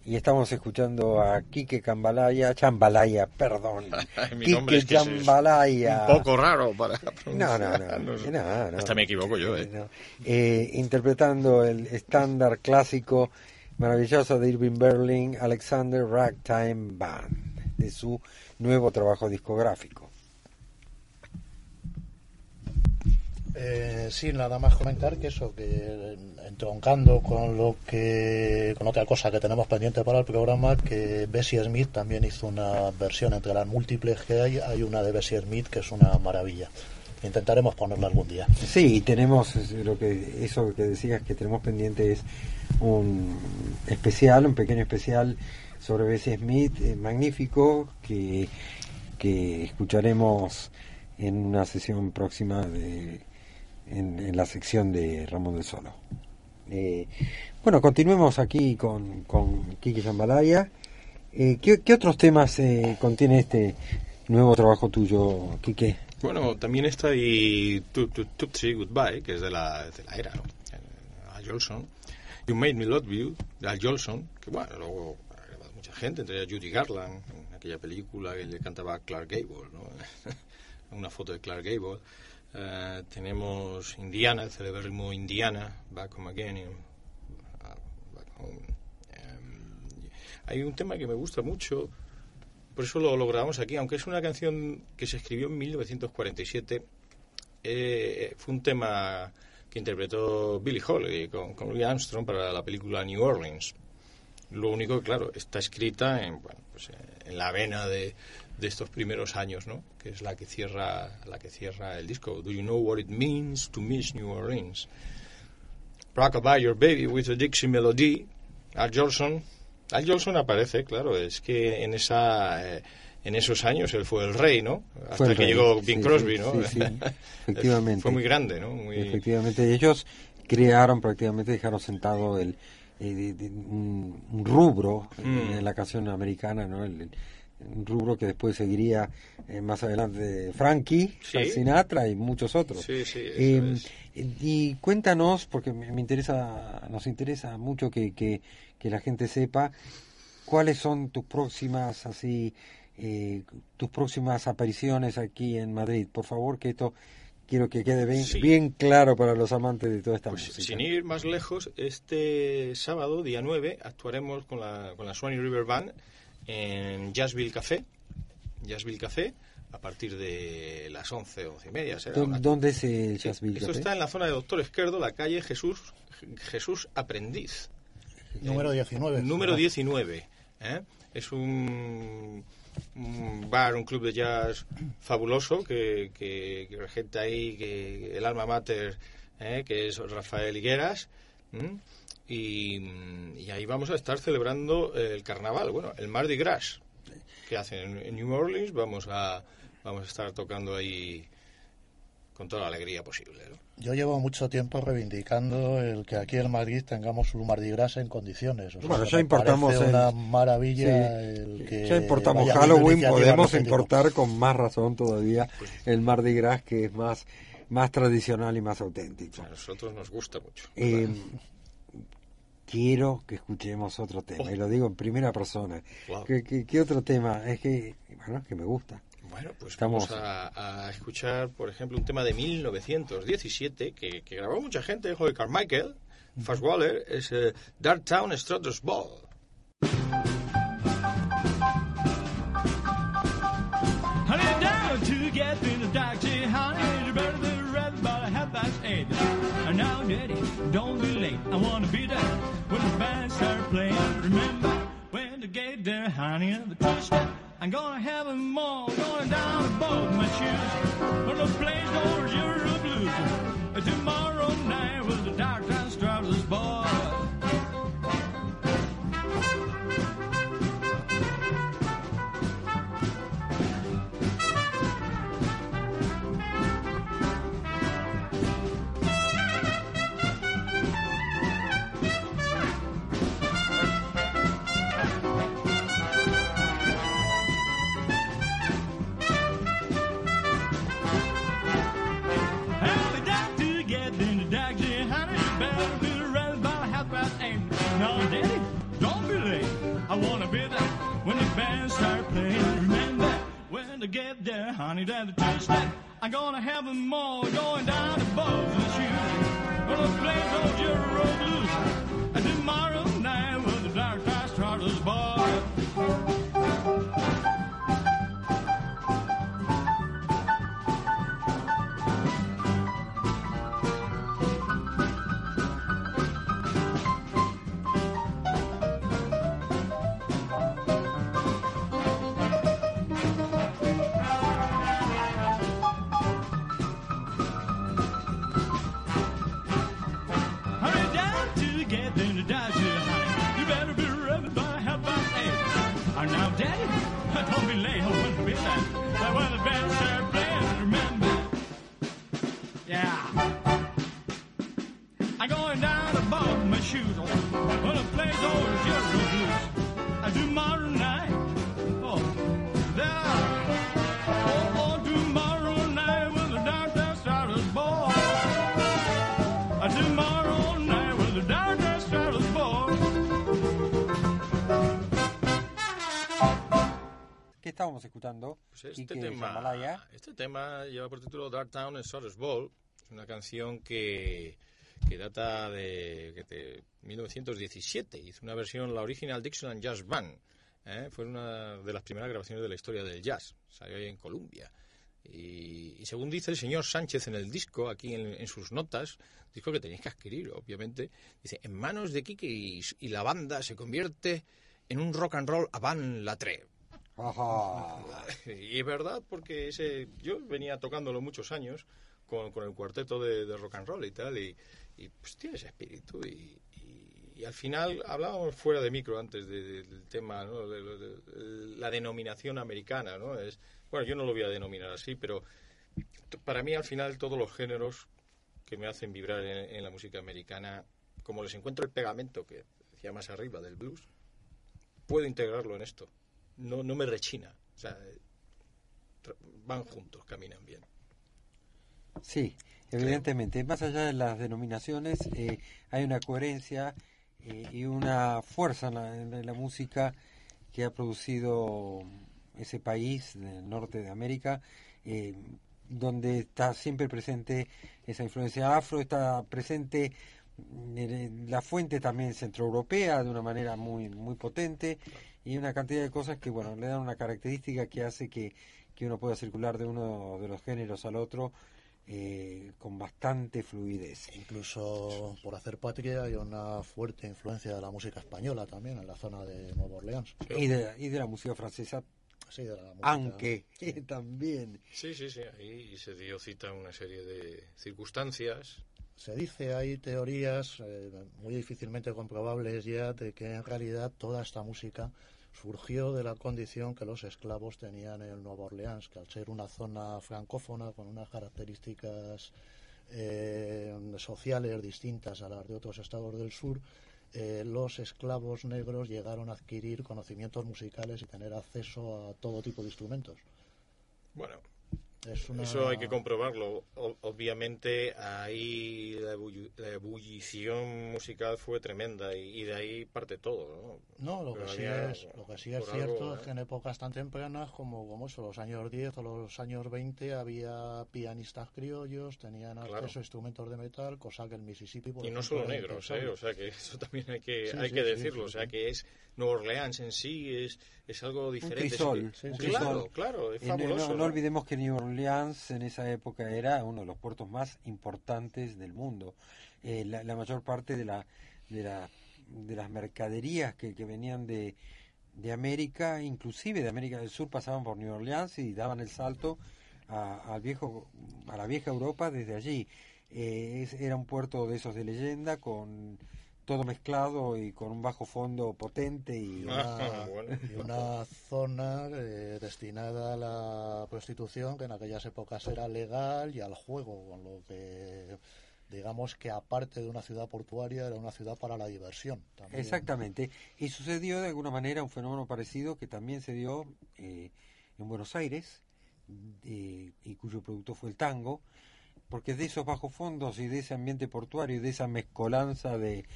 y estamos escuchando a Quique Cambalaya, Chambalaya, perdón. Mi Quique es que Chambalaya. Un poco raro para No, no, no, pronunciar, no, sé. no, no. Hasta me equivoco yo, ¿eh? No. Eh, interpretando el estándar clásico maravilloso de Irving Berlin, Alexander Ragtime Band, de su nuevo trabajo discográfico. Eh, sí, nada más comentar que eso, que eh, entroncando con lo que con otra cosa que tenemos pendiente para el programa, que Bessie Smith también hizo una versión entre las múltiples que hay, hay una de Bessie Smith que es una maravilla. Intentaremos ponerla algún día. Sí, tenemos lo que eso que decías que tenemos pendiente es un especial, un pequeño especial sobre Bessie Smith, eh, magnífico, que, que escucharemos en una sesión próxima de, en, la sección de Ramón del Solo. Eh, bueno, continuemos aquí con, con Kiki Zambalaya. Eh, ¿qué, otros temas eh, contiene este nuevo trabajo tuyo, Quique? Bueno, también está ahí Tu- Tu- Tootsie Goodbye, que es de la, de la era, ¿no? Al Jolson. You Made Me Love You, de Al Jolson, que bueno, luego ha grabado mucha gente, entre ellas Judy Garland, en aquella película que le cantaba Clark Gable, ¿no? Una foto de Clark Gable. Eh, tenemos Indiana, el Indiana, Back Home Again, in- Back Home. Em, hay un tema que me gusta mucho, por eso lo, lo grabamos aquí, aunque es una canción que se escribió en 1947, eh, fue un tema que interpretó Billy Holiday con, con Louis Armstrong para la película New Orleans. Lo único que, claro, está escrita en, bueno, pues, eh, en la vena de, de estos primeros años, ¿no? Que es la que cierra la que cierra el disco. Do you know what it means to miss New Orleans? Rockabye Your Baby with a Dixie Melody. Al Jolson. Al Jolson aparece, claro, es que en esa eh, en esos años él fue el rey, ¿no? Hasta que rey, llegó Bing sí, Crosby, ¿no? sí, sí, efectivamente. fue muy grande, ¿no? Muy... Efectivamente, ellos crearon prácticamente, dejaron sentado el, eh, un, rubro Mm. en la canción americana, ¿no? El- un rubro que después seguiría eh, más adelante Frankie, Sí. Sinatra y muchos otros. Sí, sí, eso Eh, y cuéntanos, porque me, interesa, nos interesa mucho que, que, que la gente sepa cuáles son tus próximas así eh, tus próximas apariciones aquí en Madrid. Por favor, que esto quiero que quede bien, bien claro para los amantes de toda esta Pues, música. sin ir más lejos, este sábado, día 9, actuaremos con la, con la Swanee River Band en Jazzville Café. Jazzville Café, a partir de las 11, 11 y media. será ¿Dó- una- ¿Dónde es el Jazzville Esto Café? está en la zona de Doctor Esquerdo, la calle Jesús, Jesús Aprendiz. Número 19. Número ¿no? 19. ¿eh? Es un, un bar, un club de jazz fabuloso que, que, que regenta ahí que el alma mater, ¿eh? que es Rafael Higueras. Y, y ahí vamos a estar celebrando el carnaval, bueno, el Mardi Gras que hacen en- en New Orleans. Vamos a, vamos a estar tocando ahí con toda la alegría posible. ¿no? Yo llevo mucho tiempo reivindicando el que aquí en Madrid tengamos un Mardi Gras en condiciones. O sea, Bueno, ya importamos el- una maravilla Sí. el que ya importamos Halloween, podemos importar con más razón todavía el Mardi Gras, que es más, más tradicional y más auténtico. A nosotros nos gusta mucho. Eh, quiero que escuchemos otro tema, y lo digo en primera persona. Wow. ¿Qué, qué, qué otro tema? Es que, bueno, que me gusta. Bueno, pues Estamos- vamos a, a escuchar, por ejemplo, un tema de 1917 que, que grabó mucha gente, hijo de Carmichael, Fast Waller, es eh, Dark Town Strutters Ball. Honey, down to get in the honey, you better be ready by half past eight. And now, Daddy, don't be late. I wanna be there when the band start playing. Remember when the gate there, honey, the two-step. I'm gonna have 'em all going down to both my shoes. When the place over Euro blues. And tomorrow night was the dark town Stratus boy. Band start playing, remember when to get there, honey, that touch that. I'm gonna have them all going down to Bozeman. Gonna play Jerry Road blues. And tomorrow night I want to be there. But when the band start playing, remember. Yeah. I'm going down to bought my shoes. Gonna play those Jerry estábamos escuchando? Pues este Quique tema, Yamalaya. este tema lleva por título Dark Town and Sorrows Ball. Es una canción que, que data de, de 1917. Hizo una versión, la original Dixon Jazz Band. ¿eh? Fue una de las primeras grabaciones de la historia del jazz. Salió ahí en Colombia. Y, y según dice el señor Sánchez en el disco, aquí en, en sus notas, disco que tenéis que adquirir, obviamente, dice, en manos de Quique y, y la banda se convierte en un rock and roll avant la tre. Y es verdad, porque ese, yo venía tocándolo muchos años con, con el cuarteto de, rock and roll y tal, y, pues tiene ese espíritu. Y, al final hablábamos fuera de micro antes de- de- del tema, ¿no? la denominación americana, ¿no? Es, bueno, yo no lo voy a denominar así, pero para mí al final todos los géneros que me hacen vibrar en, en la música americana, como les encuentro el pegamento que decía más arriba del blues, puedo integrarlo en esto. No, no me rechina. O sea, van juntos, caminan bien. Sí, evidentemente. Más allá de las denominaciones, eh, hay una coherencia eh, y una fuerza en la, en la música que ha producido ese país del norte de América, eh, donde está siempre presente esa influencia afro, está presente eh, la fuente también centroeuropea de una manera muy muy potente y una cantidad de cosas que bueno le dan una característica que hace que, que uno pueda circular de uno de los géneros al otro eh, con bastante fluidez. Incluso por hacer patria hay una fuerte influencia de la música española también en la zona de Nueva Orleans. Y de, y de la música francesa, Sí, de la música- aunque también. Sí, sí, sí. Ahí se dio cita a una serie de circunstancias. Se dice, hay teorías eh, muy difícilmente comprobables ya de que en realidad toda esta música surgió de la condición que los esclavos tenían en Nueva Orleans, que al ser una zona francófona con unas características eh, sociales distintas a las de otros estados del sur, eh, los esclavos negros llegaron a adquirir conocimientos musicales y tener acceso a todo tipo de instrumentos. Bueno, Es una... eso hay que comprobarlo. Obviamente ahí la, ebulli- la ebullición musical fue tremenda y, y de ahí parte todo, ¿no? No, lo que sí había- es, lo que sí es cierto algo, es ¿eh? que en épocas tan tempranas como, eso, los años 10 o los años 20 había pianistas criollos, tenían Claro. acceso a instrumentos de metal, cosa que el Mississippi... por Y no ejemplo, solo negros, ¿eh? O sea que eso también hay que, Sí, hay sí, que decirlo. o sea que es Nueva Orleans en sí, es, es algo diferente. es crisol, que- un claro, crisol. claro, es Eh, no- fabuloso. no, no olvidemos que New Orleans en esa época era uno de los puertos más importantes del mundo. Eh, la, la mayor parte de, la, de, la, de las mercaderías que, que venían de, de América, inclusive de América del Sur, pasaban por New Orleans y daban el salto a, al viejo, a la vieja Europa desde allí. Eh, es- era un puerto de esos de leyenda con todo mezclado y con un bajo fondo potente y Ah, y una zona eh, destinada a la prostitución que en aquellas épocas era legal y al juego, con lo que digamos que aparte de una ciudad portuaria era una ciudad para la diversión. también. Exactamente. Y sucedió de alguna manera un fenómeno parecido que también se dio eh, en Buenos Aires eh, y cuyo producto fue el tango, porque de esos bajos fondos y de ese ambiente portuario y de esa mezcolanza de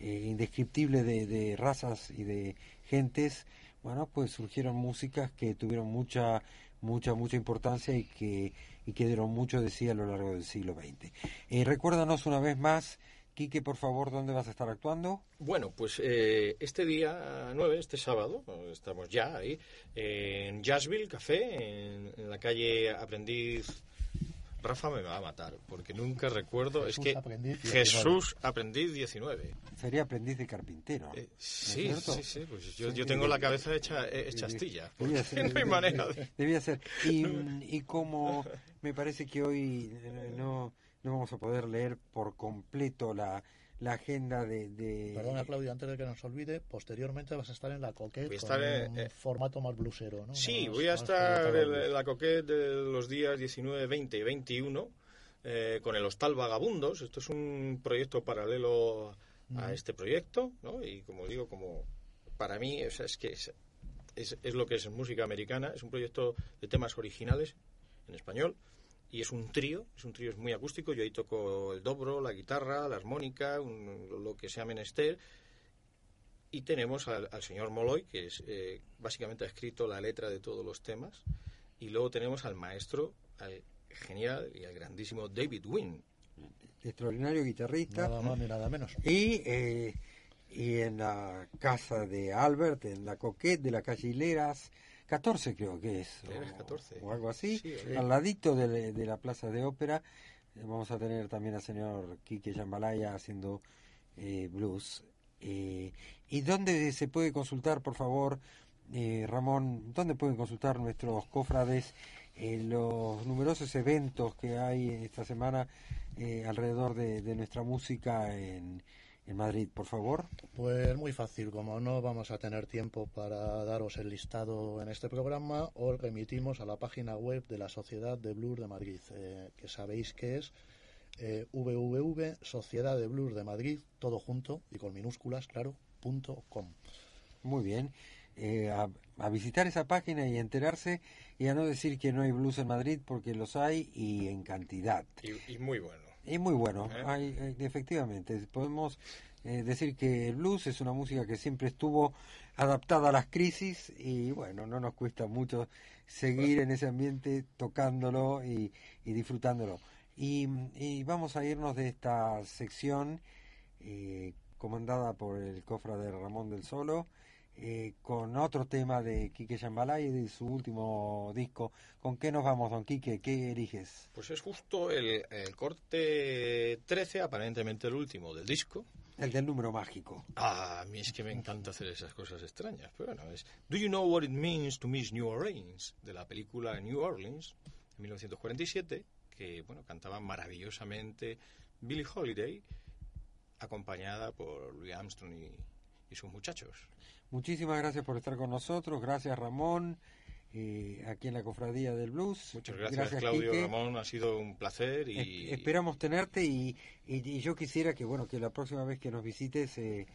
eh, indescriptible de, razas y de gentes bueno, pues surgieron músicas que tuvieron mucha, mucha, mucha importancia y que, y que dieron mucho de sí a lo largo del siglo XX. Eh, recuérdanos una vez más, Quique, por favor, ¿dónde vas a estar actuando? Bueno, pues eh, este día 9, este sábado, estamos ya ahí, en Jazzville Café, en la calle Aprendiz Rafa me va a matar, porque nunca recuerdo. Jesús es que Aprendiz 19. Jesús Aprendiz 19. Sería aprendiz de carpintero. Eh, ¿no sí, sí, sí. Pues yo, Sí, yo tengo la cabeza hecha, eh, hecha astilla. Debía porque ser, no hay manera de- debía ser. Y, y como me parece que hoy eh, no, no vamos a poder leer por completo la, la agenda de... de- Perdona, Claudio, antes de que nos olvide, posteriormente vas a estar en la Coquette Voy a con estar en- un eh, formato más blusero, ¿no? Sí, Más- voy a estar en la coquette de los días 19, 20 y 21 eh, con el Hostal Vagabundos. Esto es un proyecto paralelo a este proyecto, ¿no? Y como digo, como para mí o sea, es que es, es, es lo que es música americana. Es un proyecto de temas originales en español y es un trío, es un trío es muy acústico. Yo ahí toco el dobro, la guitarra, la armónica, un- lo que sea menester. Y tenemos al, al señor Moloy, que es, eh, básicamente ha escrito la letra de todos los temas. Y luego tenemos al maestro, al genial y al grandísimo David Wynn. extraordinario guitarrista. Nada más ni nada menos. Y, eh, y en la casa de Albert, en la Coquette de la calle Hileras, 14 creo que es, o, 14. o algo así, Sí, sí. al ladito de, la- de la plaza de ópera. Eh, Vamos a tener también al señor Quique Jambalaya haciendo eh, blues. Eh, ¿Y dónde se puede consultar, por favor, eh, Ramón, dónde pueden consultar nuestros cofrades eh, los numerosos eventos que hay esta semana alrededor de, de nuestra música en, en Madrid, por favor? Pues muy fácil, como no vamos a tener tiempo para daros el listado en este programa, os remitimos a la página web de la Sociedad de Blues de Madrid, eh, que sabéis que es eh, www Sociedad de Blues de Madrid, todo junto y con minúsculas, claro, punto com. Muy bien. Eh, a, a visitar esa página y enterarse y a no decir que no hay blues en Madrid porque los hay y en cantidad. Y, y muy bueno. Y muy bueno, ¿Eh? hay, hay- efectivamente, podemos eh, decir que el blues es una música que siempre estuvo adaptada a las crisis y bueno, no nos cuesta mucho seguir en ese ambiente tocándolo y, y disfrutándolo. Y, y vamos a irnos de esta sección eh, comandada por el cofra de Ramón del Solo. Eh, con otro tema de Quique Chambalay de su último disco. ¿Con qué nos vamos, don Quique? ¿Qué eliges? Pues es justo el, el corte 13, aparentemente el último del disco. El del número mágico. Ah, a mí es que me encanta hacer esas cosas extrañas. Pero bueno, es Do You Know What It Means to Miss New Orleans? De la película New Orleans, de 1947, que bueno, cantaba maravillosamente Billie Holiday, acompañada por Louis Armstrong y, y sus muchachos. Muchísimas gracias por estar con nosotros. Gracias, Ramón, eh, aquí en la Cofradía del Blues. Muchas gracias, Claudio Quique. Ramón, ha sido un placer y Es- esperamos tenerte y, y- y yo quisiera que, bueno, que la próxima vez que nos visites, eh,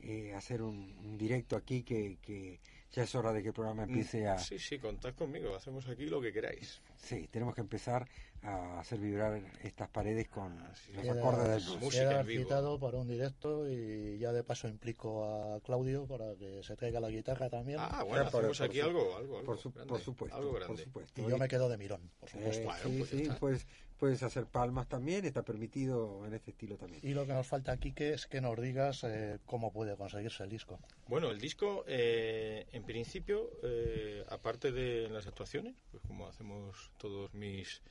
eh, hacer un, un directo aquí, que, que ya es hora de que el programa empiece a... Mm, Sí, sí, contad conmigo, hacemos aquí lo que queráis. Sí, tenemos que empezar a hacer vibrar estas paredes con los es. acordes del blues. Música citado para un directo y ya de paso implico a Claudio para que se traiga la guitarra también. Ah, bueno, por- hacemos por aquí su- algo, algo, algo Por, su- grande, por supuesto, algo por grande. supuesto. y yo me quedo de mirón, por Eh, supuesto. Bueno, sí, pues sí, pues, puedes hacer palmas también, está permitido en este estilo también. Y lo que nos falta aquí que es que nos digas eh, cómo puede conseguirse el disco. Bueno, el disco, eh, en principio, eh, aparte de las actuaciones, pues como hacemos todos mis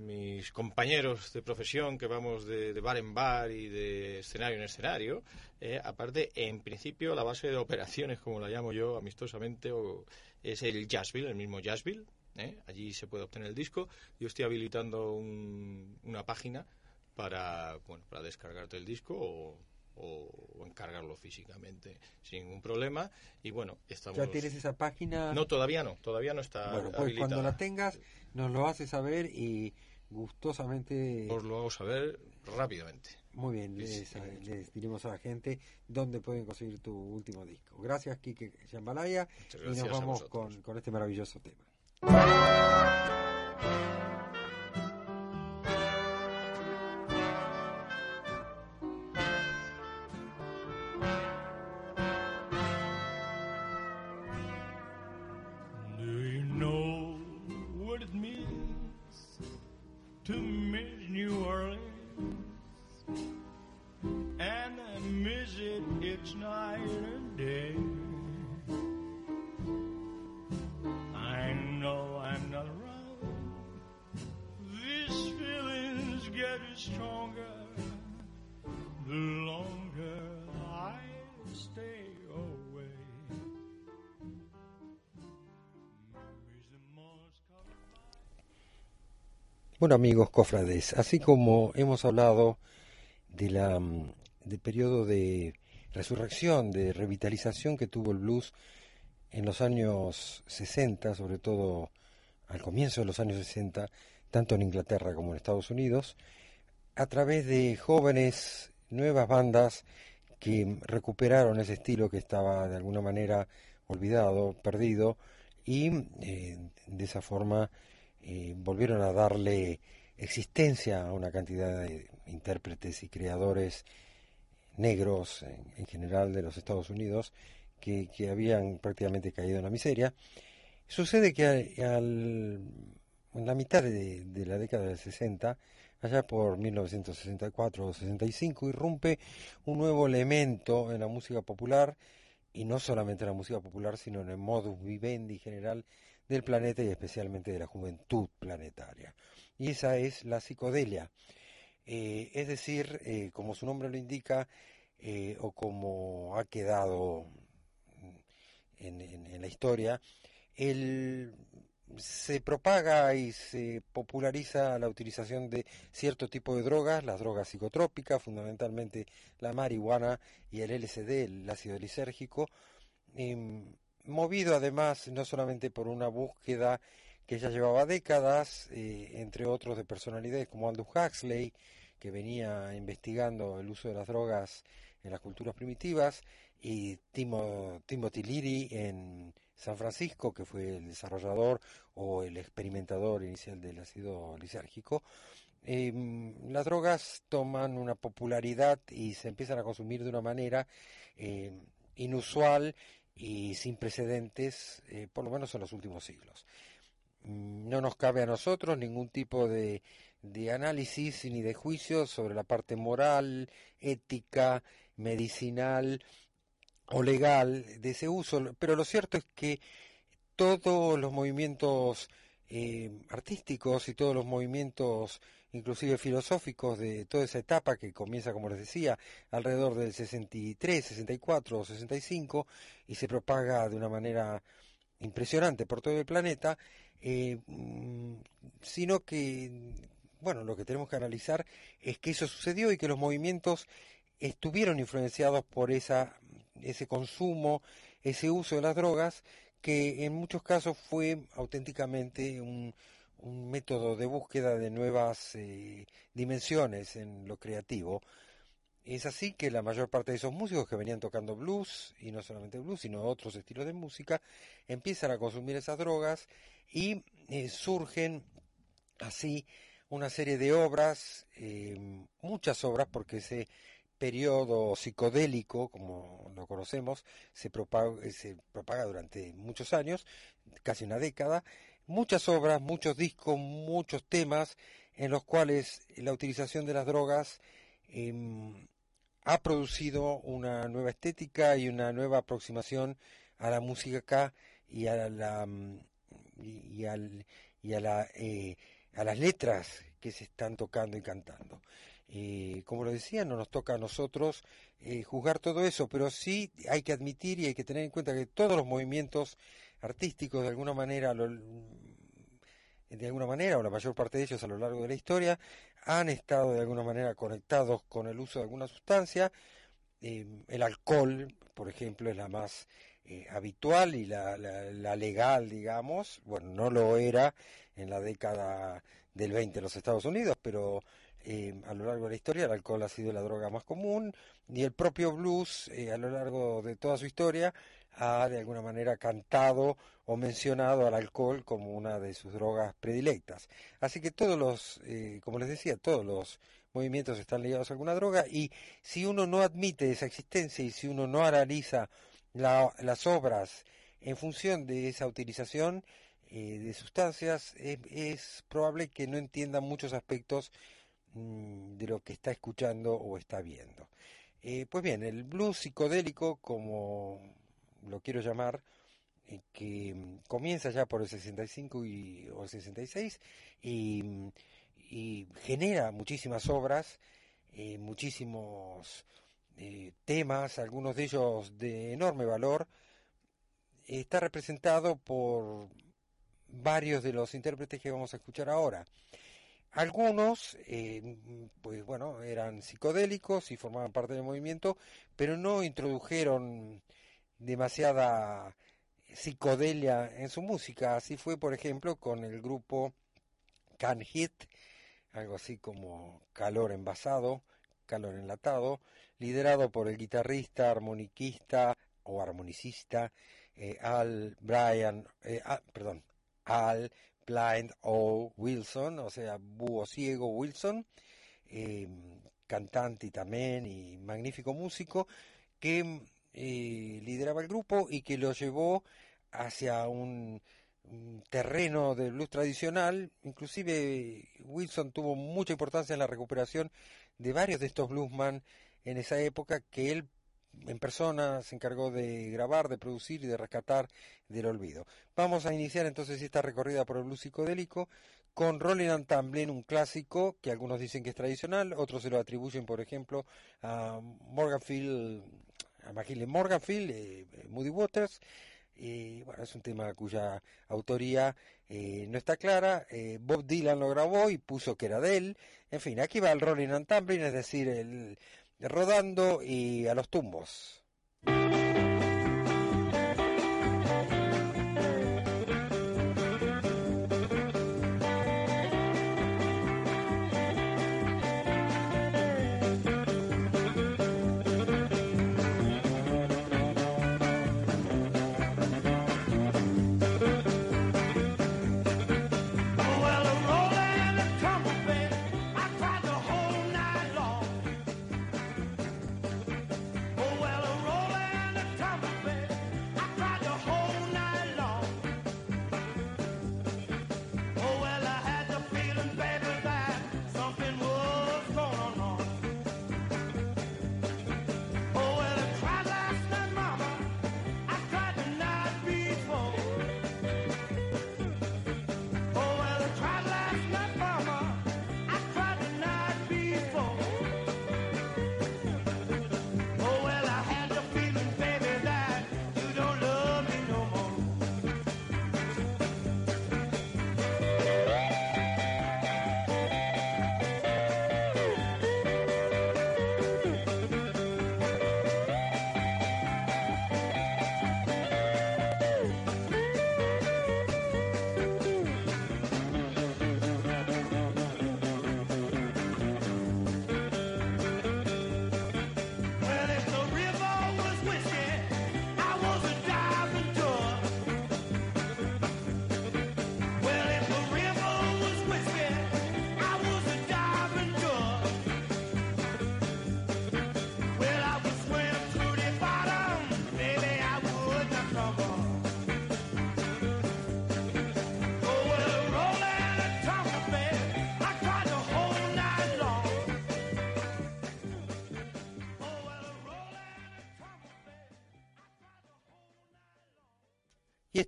mis compañeros de profesión que vamos de, de bar en bar y de escenario en escenario, eh, aparte, en principio, la base de operaciones, como la llamo yo amistosamente, o- es el Jazzville, el mismo Jazzville. ¿eh? Allí se puede obtener el disco. Yo estoy habilitando un- una página para, bueno, para descargarte el disco o, encargarlo físicamente sin ningún problema. Y bueno, estamos... ¿Ya tienes esa página? No, todavía no, todavía no está bueno, pues habilitada. cuando la tengas nos lo haces saber y gustosamente... Os lo hago saber rápidamente. Muy bien, Sí, les, diremos a la gente dónde pueden conseguir tu último disco. Gracias, Kike Chambalaya, Muchas y nos vamos con este maravilloso tema. Bueno amigos cofrades, así como hemos hablado de la, mm, del periodo de resurrección, de revitalización que tuvo el blues en los años 60, sobre todo al comienzo de los años 60, tanto en Inglaterra como en Estados Unidos, a través de jóvenes, nuevas bandas que recuperaron ese estilo que estaba de alguna manera olvidado, perdido, y eh, de esa forma eh, volvieron a darle existencia a una cantidad de intérpretes y creadores negros en, en general de los Estados Unidos que, que habían prácticamente caído en la miseria. Sucede que al- en la mitad de, de la década del 60, allá por 1964 o 65, irrumpe un nuevo elemento en la música popular, y no solamente en la música popular, sino en el modus vivendi general del planeta y especialmente de la juventud planetaria. Y esa es la psicodelia. Eh, es decir, eh, como su nombre lo indica, eh, o como ha quedado en, la historia, el- se propaga y se populariza la utilización de cierto tipo de drogas, las drogas psicotrópicas, fundamentalmente la marihuana y el LSD, el ácido lisérgico, em, movido además no solamente por una búsqueda que ya llevaba décadas, eh, entre otros de personalidades como Aldous Huxley, que venía investigando el uso de las drogas en las culturas primitivas, y Timo- Timothy Leary en San Francisco, que fue el desarrollador o el experimentador inicial del ácido lisérgico. Em, las drogas toman una popularidad y se empiezan a consumir de una manera em, inusual y sin precedentes, eh, por lo menos en los últimos siglos. No nos cabe a nosotros ningún tipo de, de análisis ni de juicio sobre la parte moral, ética, medicinal o legal de ese uso, pero lo cierto es que todos los movimientos eh, artísticos y todos los movimientos inclusive filosóficos de toda esa etapa que comienza, como les decía, alrededor del 63, 64 o 65 y se propaga de una manera impresionante por todo el planeta, eh, mm, sino que, bueno, lo que tenemos que analizar es que eso sucedió y que los movimientos estuvieron influenciados por esa, ese consumo, ese uso de las drogas, que en muchos casos fue auténticamente un, un método de búsqueda de nuevas eh, dimensiones en lo creativo. Es así que la mayor parte de esos músicos que venían tocando blues, y no solamente blues, sino otros estilos de música, empiezan a consumir esas drogas y eh, surgen así una serie de obras, eh, muchas obras, porque ese periodo psicodélico, como lo conocemos, se propaga, se propaga durante muchos años, casi una década, muchas obras, muchos discos, muchos temas en los cuales la utilización de las drogas em, ha producido una nueva estética y una nueva aproximación a la música y a la mm, y, al- y a la eh, las letras que se están tocando y cantando. Eh, como lo decía, no nos toca a nosotros eh, juzgar todo eso, pero sí hay que admitir y hay que tener en cuenta que todos los movimientos artísticos, de alguna manera, lo- de alguna manera, o la mayor parte de ellos a lo largo de la historia, han estado de alguna manera conectados con el uso de alguna sustancia. Eh, el alcohol, por ejemplo, es la más eh, habitual y la, la- la legal, digamos. Bueno, no lo era en la década del 20 en los Estados Unidos, pero eh, a lo largo de la historia el alcohol ha sido la droga más común y el propio blues eh, a lo largo de toda su historia ha de alguna manera cantado o mencionado al alcohol como una de sus drogas predilectas. Así que todos los, eh, como les decía, todos los movimientos están ligados a alguna droga y si uno no admite esa existencia y si uno no analiza la- las obras en función de esa utilización, eh, de sustancias, es, es probable que no entienda muchos aspectos mm, de lo que está escuchando o está viendo. Eh, pues bien, el blues psicodélico, como lo quiero llamar, eh, que mm, comienza ya por el 65 y, o el 66 y, mm, y genera muchísimas obras, eh, muchísimos eh, temas, algunos de ellos de enorme valor, está representado por varios de los intérpretes que vamos a escuchar ahora. Algunos, pues bueno, eran psicodélicos y formaban parte del movimiento, pero no introdujeron demasiada psicodelia en su música. Así fue, por ejemplo, con el grupo Can Hit, algo así como calor envasado, calor enlatado, liderado por el guitarrista, armoniquista o armonicista eh, Al Brian, eh, ah, perdón, Al Blind O. Wilson, o sea, búho ciego Wilson, eh, cantante también y magnífico músico, que eh, lideraba el grupo y que lo llevó hacia un, terreno del blues tradicional. Inclusive Wilson tuvo mucha importancia en la recuperación de varios de estos bluesman en esa época que él en persona se encargó de grabar, de producir y de rescatar del olvido. Vamos a iniciar entonces esta recorrida por el blues psicodélico con Rolling and Tumbling, un clásico que algunos dicen que es tradicional, otros se lo atribuyen, por ejemplo, a Morganfield, a Mahalia Morganfield, eh, Moody Waters. Y bueno, es un tema cuya autoría eh, no está clara. Eh, Bob Dylan lo grabó y puso que era de él. En fin, aquí va el Rolling and Tumbling, es decir, el rodando y a los tumbos.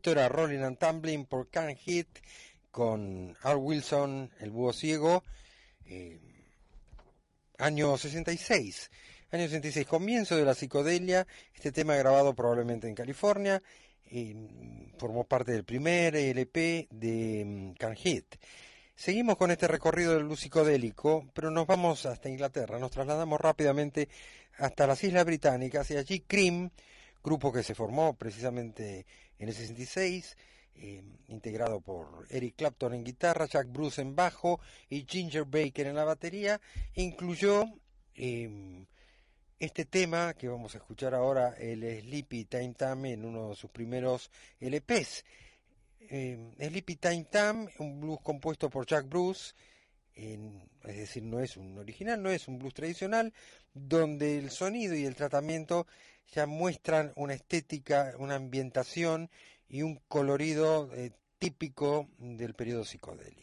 Esto era Rolling and Tumbling por Can Hit con Al Wilson, el búho ciego, eh, año 66. Año 66, comienzo de la psicodelia, este tema grabado probablemente en California, formó parte del primer LP de mm, Can Hit. Seguimos con este recorrido del blues psicodélico, pero nos vamos hasta Inglaterra, nos trasladamos rápidamente hasta las Islas Británicas y allí Cream, grupo que se formó precisamente en el 66, eh, integrado por Eric Clapton en guitarra, Jack Bruce en bajo y Ginger Baker en la batería, incluyó eh, este tema que vamos a escuchar ahora, el Sleepy Time Time, en uno de sus primeros LPs. Eh, Sleepy Time Time, un blues compuesto por Jack Bruce, es decir, no es un original, no es un blues tradicional, donde el sonido y el tratamiento ya muestran una estética, una ambientación y un colorido eh, típico del periodo psicodélico.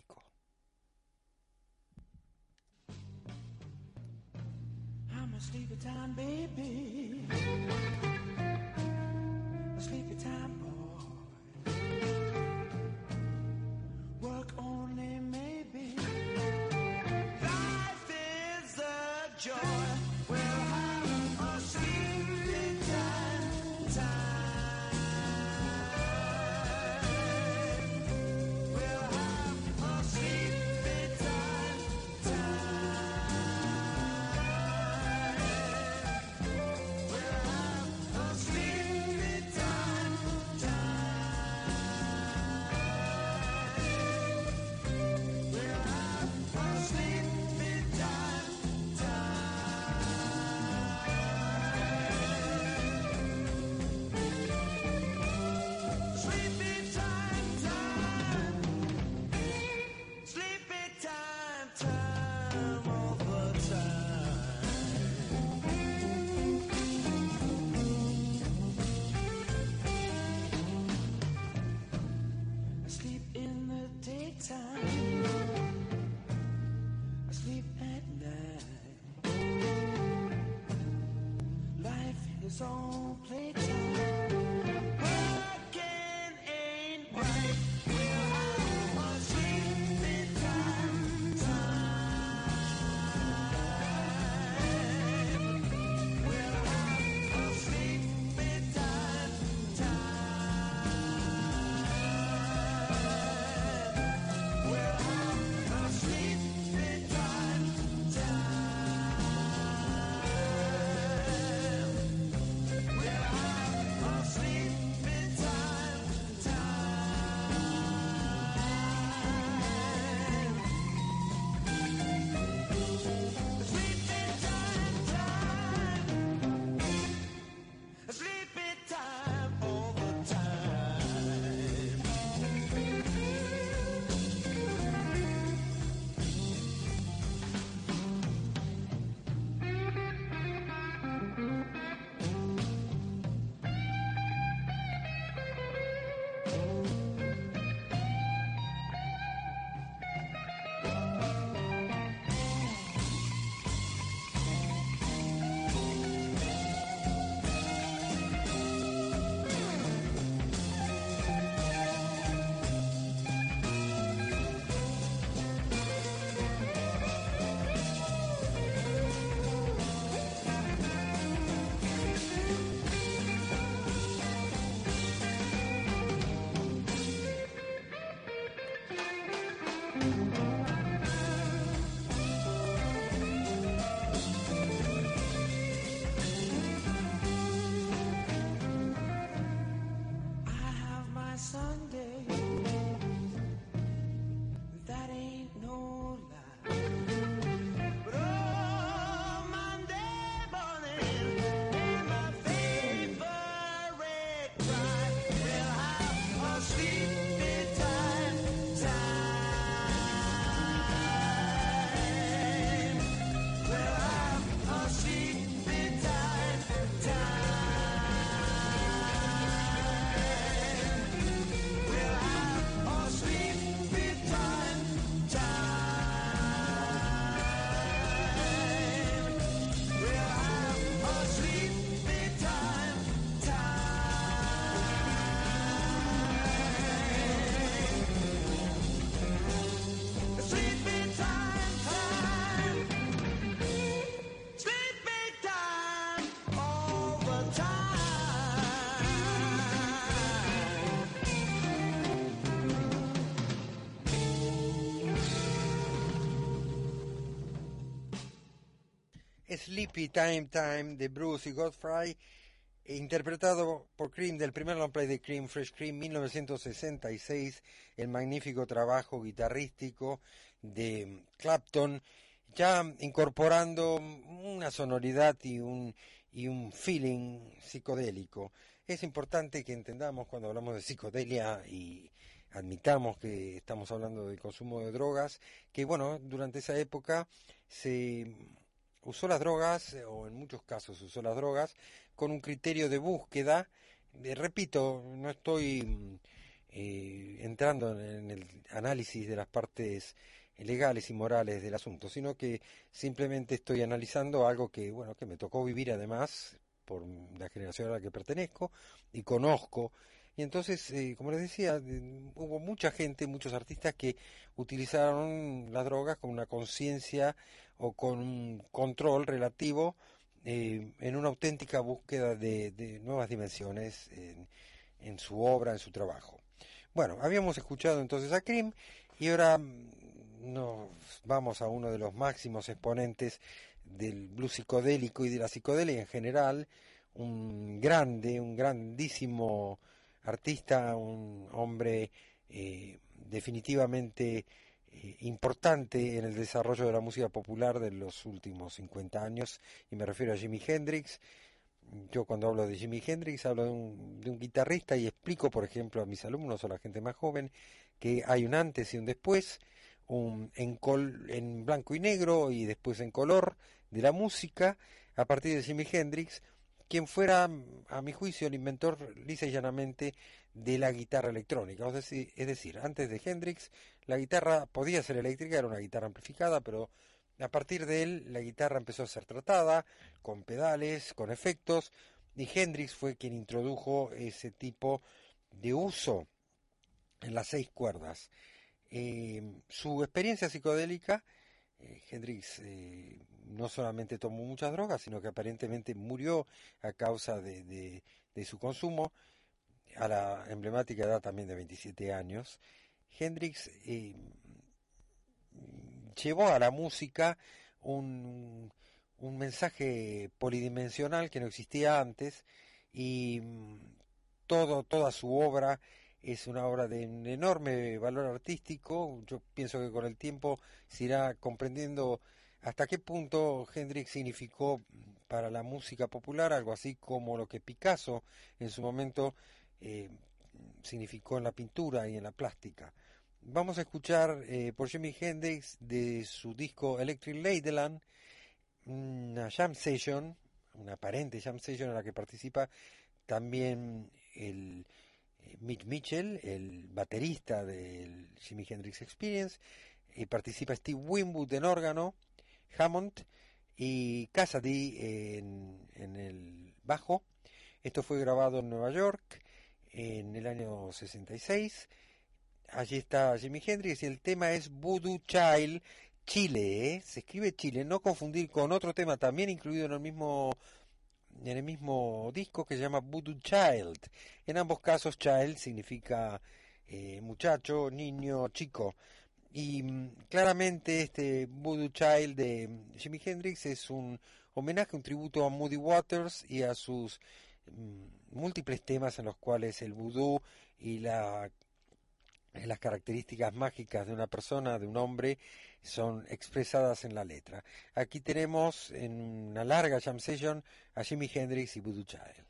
Sleepy Time Time de Bruce y Godfrey, interpretado por Cream del primer long play de Cream, Fresh Cream, 1966, el magnífico trabajo guitarrístico de Clapton, ya incorporando una sonoridad y un, y un feeling psicodélico. Es importante que entendamos cuando hablamos de psicodelia y admitamos que estamos hablando del consumo de drogas, que bueno, durante esa época se usó las drogas, eh, o en muchos casos usó las drogas, con un criterio de búsqueda. Eh, repito, no estoy mm, eh, entrando en el análisis de las partes legales y morales del asunto, sino que simplemente estoy analizando algo que, bueno, que me tocó vivir además por la generación a la que pertenezco y conozco. Y entonces, eh, como les decía, hubo mucha gente, muchos artistas que utilizaron las drogas con una conciencia o con un control relativo eh, en una auténtica búsqueda de, nuevas dimensiones en, su obra, en su trabajo. Bueno, habíamos escuchado entonces a Krim y ahora nos vamos a uno de los máximos exponentes del blues psicodélico y de la psicodelia en general, un grande, un grandísimo artista, un hombre eh, definitivamente eh, importante en el desarrollo de la música popular de los últimos 50 años, y me refiero a Jimi Hendrix. Yo cuando hablo de Jimi Hendrix hablo de un, de un guitarrista y explico, por ejemplo, a mis alumnos o a la gente más joven que hay un antes y un después, un en, col, en blanco y negro y después en color de la música a partir de Jimi Hendrix, quien fuera, a mi juicio, el inventor lisa y llanamente de la guitarra electrónica. Es decir, es decir, antes de Hendrix, la guitarra podía ser eléctrica, era una guitarra amplificada, pero a partir de él la guitarra empezó a ser tratada con pedales, con efectos, y Hendrix fue quien introdujo ese tipo de uso en las seis cuerdas. Eh, su experiencia psicodélica, eh, Hendrix eh, no solamente tomó muchas drogas, sino que aparentemente murió a causa de, su consumo a la emblemática edad también de 27 años. Hendrix eh, llevó a la música un, un mensaje polidimensional que no existía antes y todo, toda su obra es una obra de un enorme valor artístico. Yo pienso que con el tiempo se irá comprendiendo hasta qué punto Hendrix significó para la música popular algo así como lo que Picasso en su momento eh, significó en la pintura y en la plástica. Vamos a escuchar eh, por Jimi Hendrix de su disco Electric Ladyland una jam session, una aparente jam session en la que participa también el Mitch Mitchell, el baterista del Jimi Hendrix Experience, y participa Steve Winwood en órgano, Hammond y Cassidy en, en el bajo. Esto fue grabado en Nueva York en el año 66. Allí está Jimi Hendrix y el tema es Voodoo Child Chile, ¿eh? se escribe Chile, no confundir con otro tema también incluido en el mismo en el mismo disco que se llama Voodoo Child. En ambos casos Child significa eh, muchacho, niño, chico. Y mm, claramente este Voodoo Child de Jimi Hendrix es un homenaje, un tributo a Moody Waters y a sus mm, múltiples temas en los cuales el vudú y la, las características mágicas de una persona, de un hombre, son expresadas en la letra. Aquí tenemos en una larga jam session a Jimi Hendrix y Voodoo Child.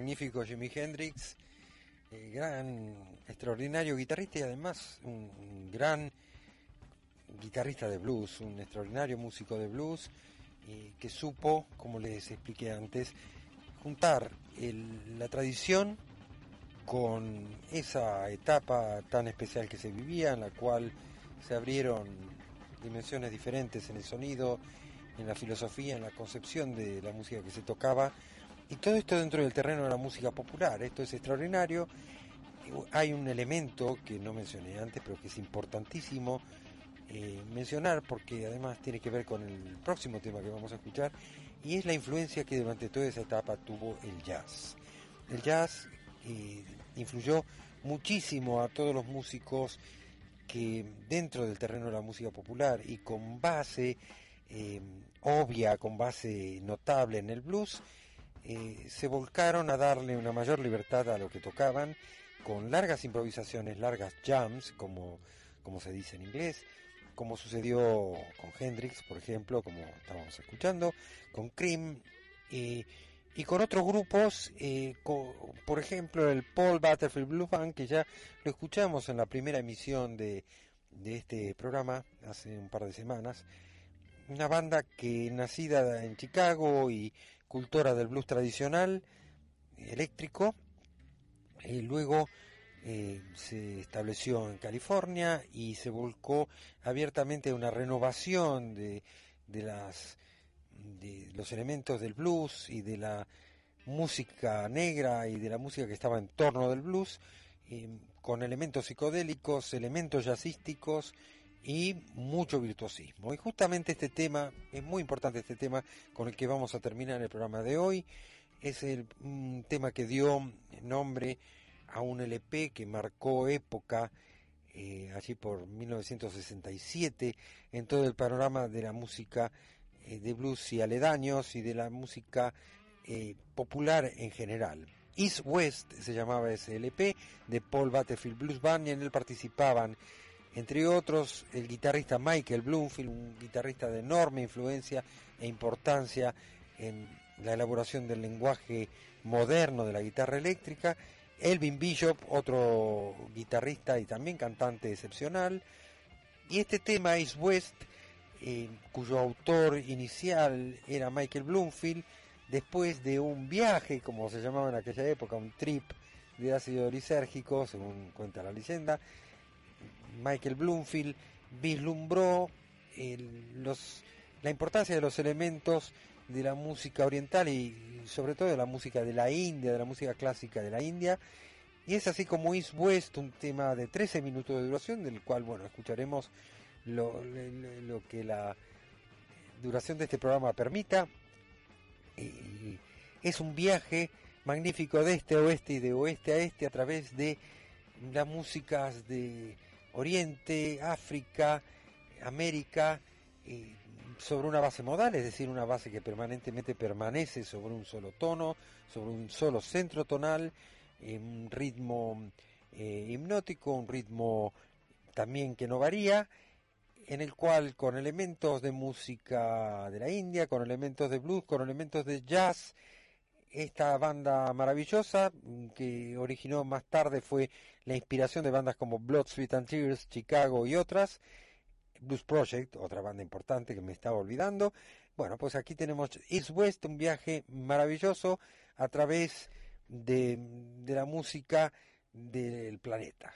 magnífico Jimi Hendrix. eh, gran, extraordinario guitarrista y además un, gran guitarrista de blues, un extraordinario músico de blues que supo, como les expliqué antes, juntar la tradición con esa etapa tan especial que se vivía, en la cual se abrieron dimensiones diferentes en el sonido, en la filosofía, en la concepción de la música que se tocaba, y todo esto dentro del terreno de la música popular. Esto es extraordinario. Hay un elemento que no mencioné antes, pero que es importantísimo eh, mencionar, porque además tiene que ver con el próximo tema que vamos a escuchar, y es la influencia que durante toda esa etapa tuvo el jazz. El jazz eh, influyó muchísimo a todos los músicos que dentro del terreno de la música popular y con base eh, obvia, con base notable en el blues, eh, se volcaron a darle una mayor libertad a lo que tocaban, con largas improvisaciones, largas jams, como, como se dice en inglés, como sucedió con Hendrix, por ejemplo, como estábamos escuchando, con Cream, y, y con otros grupos, eh, por ejemplo el Paul Butterfield Blues Band, que ya lo escuchamos en la primera emisión de, de este programa hace un par de semanas, una banda que nacida en Chicago y cultora del blues tradicional, eléctrico, y luego eh, se estableció en California y se volcó abiertamente a una renovación de, de las de los elementos del blues y de la música negra y de la música que estaba en torno del blues, con elementos psicodélicos, elementos jazzísticos y mucho virtuosismo. Y justamente este tema, es muy importante este tema con el que vamos a terminar el programa de hoy, es el un tema que dio nombre a un LP que marcó época eh, allí por 1967 en todo el panorama de la música eh, de blues y aledaños y de la música eh, popular en general. East West se llamaba ese LP de Paul Butterfield Blues Band y en él participaban entre otros el guitarrista Michael Bloomfield, un guitarrista de enorme influencia e importancia en la elaboración del lenguaje moderno de la guitarra eléctrica, Elvin Bishop, otro guitarrista y también cantante excepcional, y este tema East West, eh, cuyo autor inicial era Michael Bloomfield, después de un viaje, como se llamaba en aquella época, un trip de ácido lisérgico, según cuenta la leyenda, Michael Bloomfield vislumbró la importancia de los elementos de la música oriental y sobre todo de la música de la India, de la música clásica de la India. Y es así como East West, un tema de 13 minutos de duración, del cual, bueno, escucharemos lo, que la duración de este programa permita. Es un viaje magnífico de este a oeste y de oeste a este a través de las músicas de Oriente, África, América, sobre una base modal, es decir, una base que permanentemente permanece sobre un solo tono, sobre un solo centro tonal, un ritmo eh, hipnótico, un ritmo también que no varía, en el cual con elementos de música de la India, con elementos de blues, con elementos de jazz, esta banda maravillosa que originó más tarde fue la inspiración de bandas como Blood, Sweat and Tears, Chicago y otras. Blues Project, otra banda importante que me estaba olvidando. Bueno, pues aquí tenemos East West, un viaje maravilloso a través de, de la música del planeta.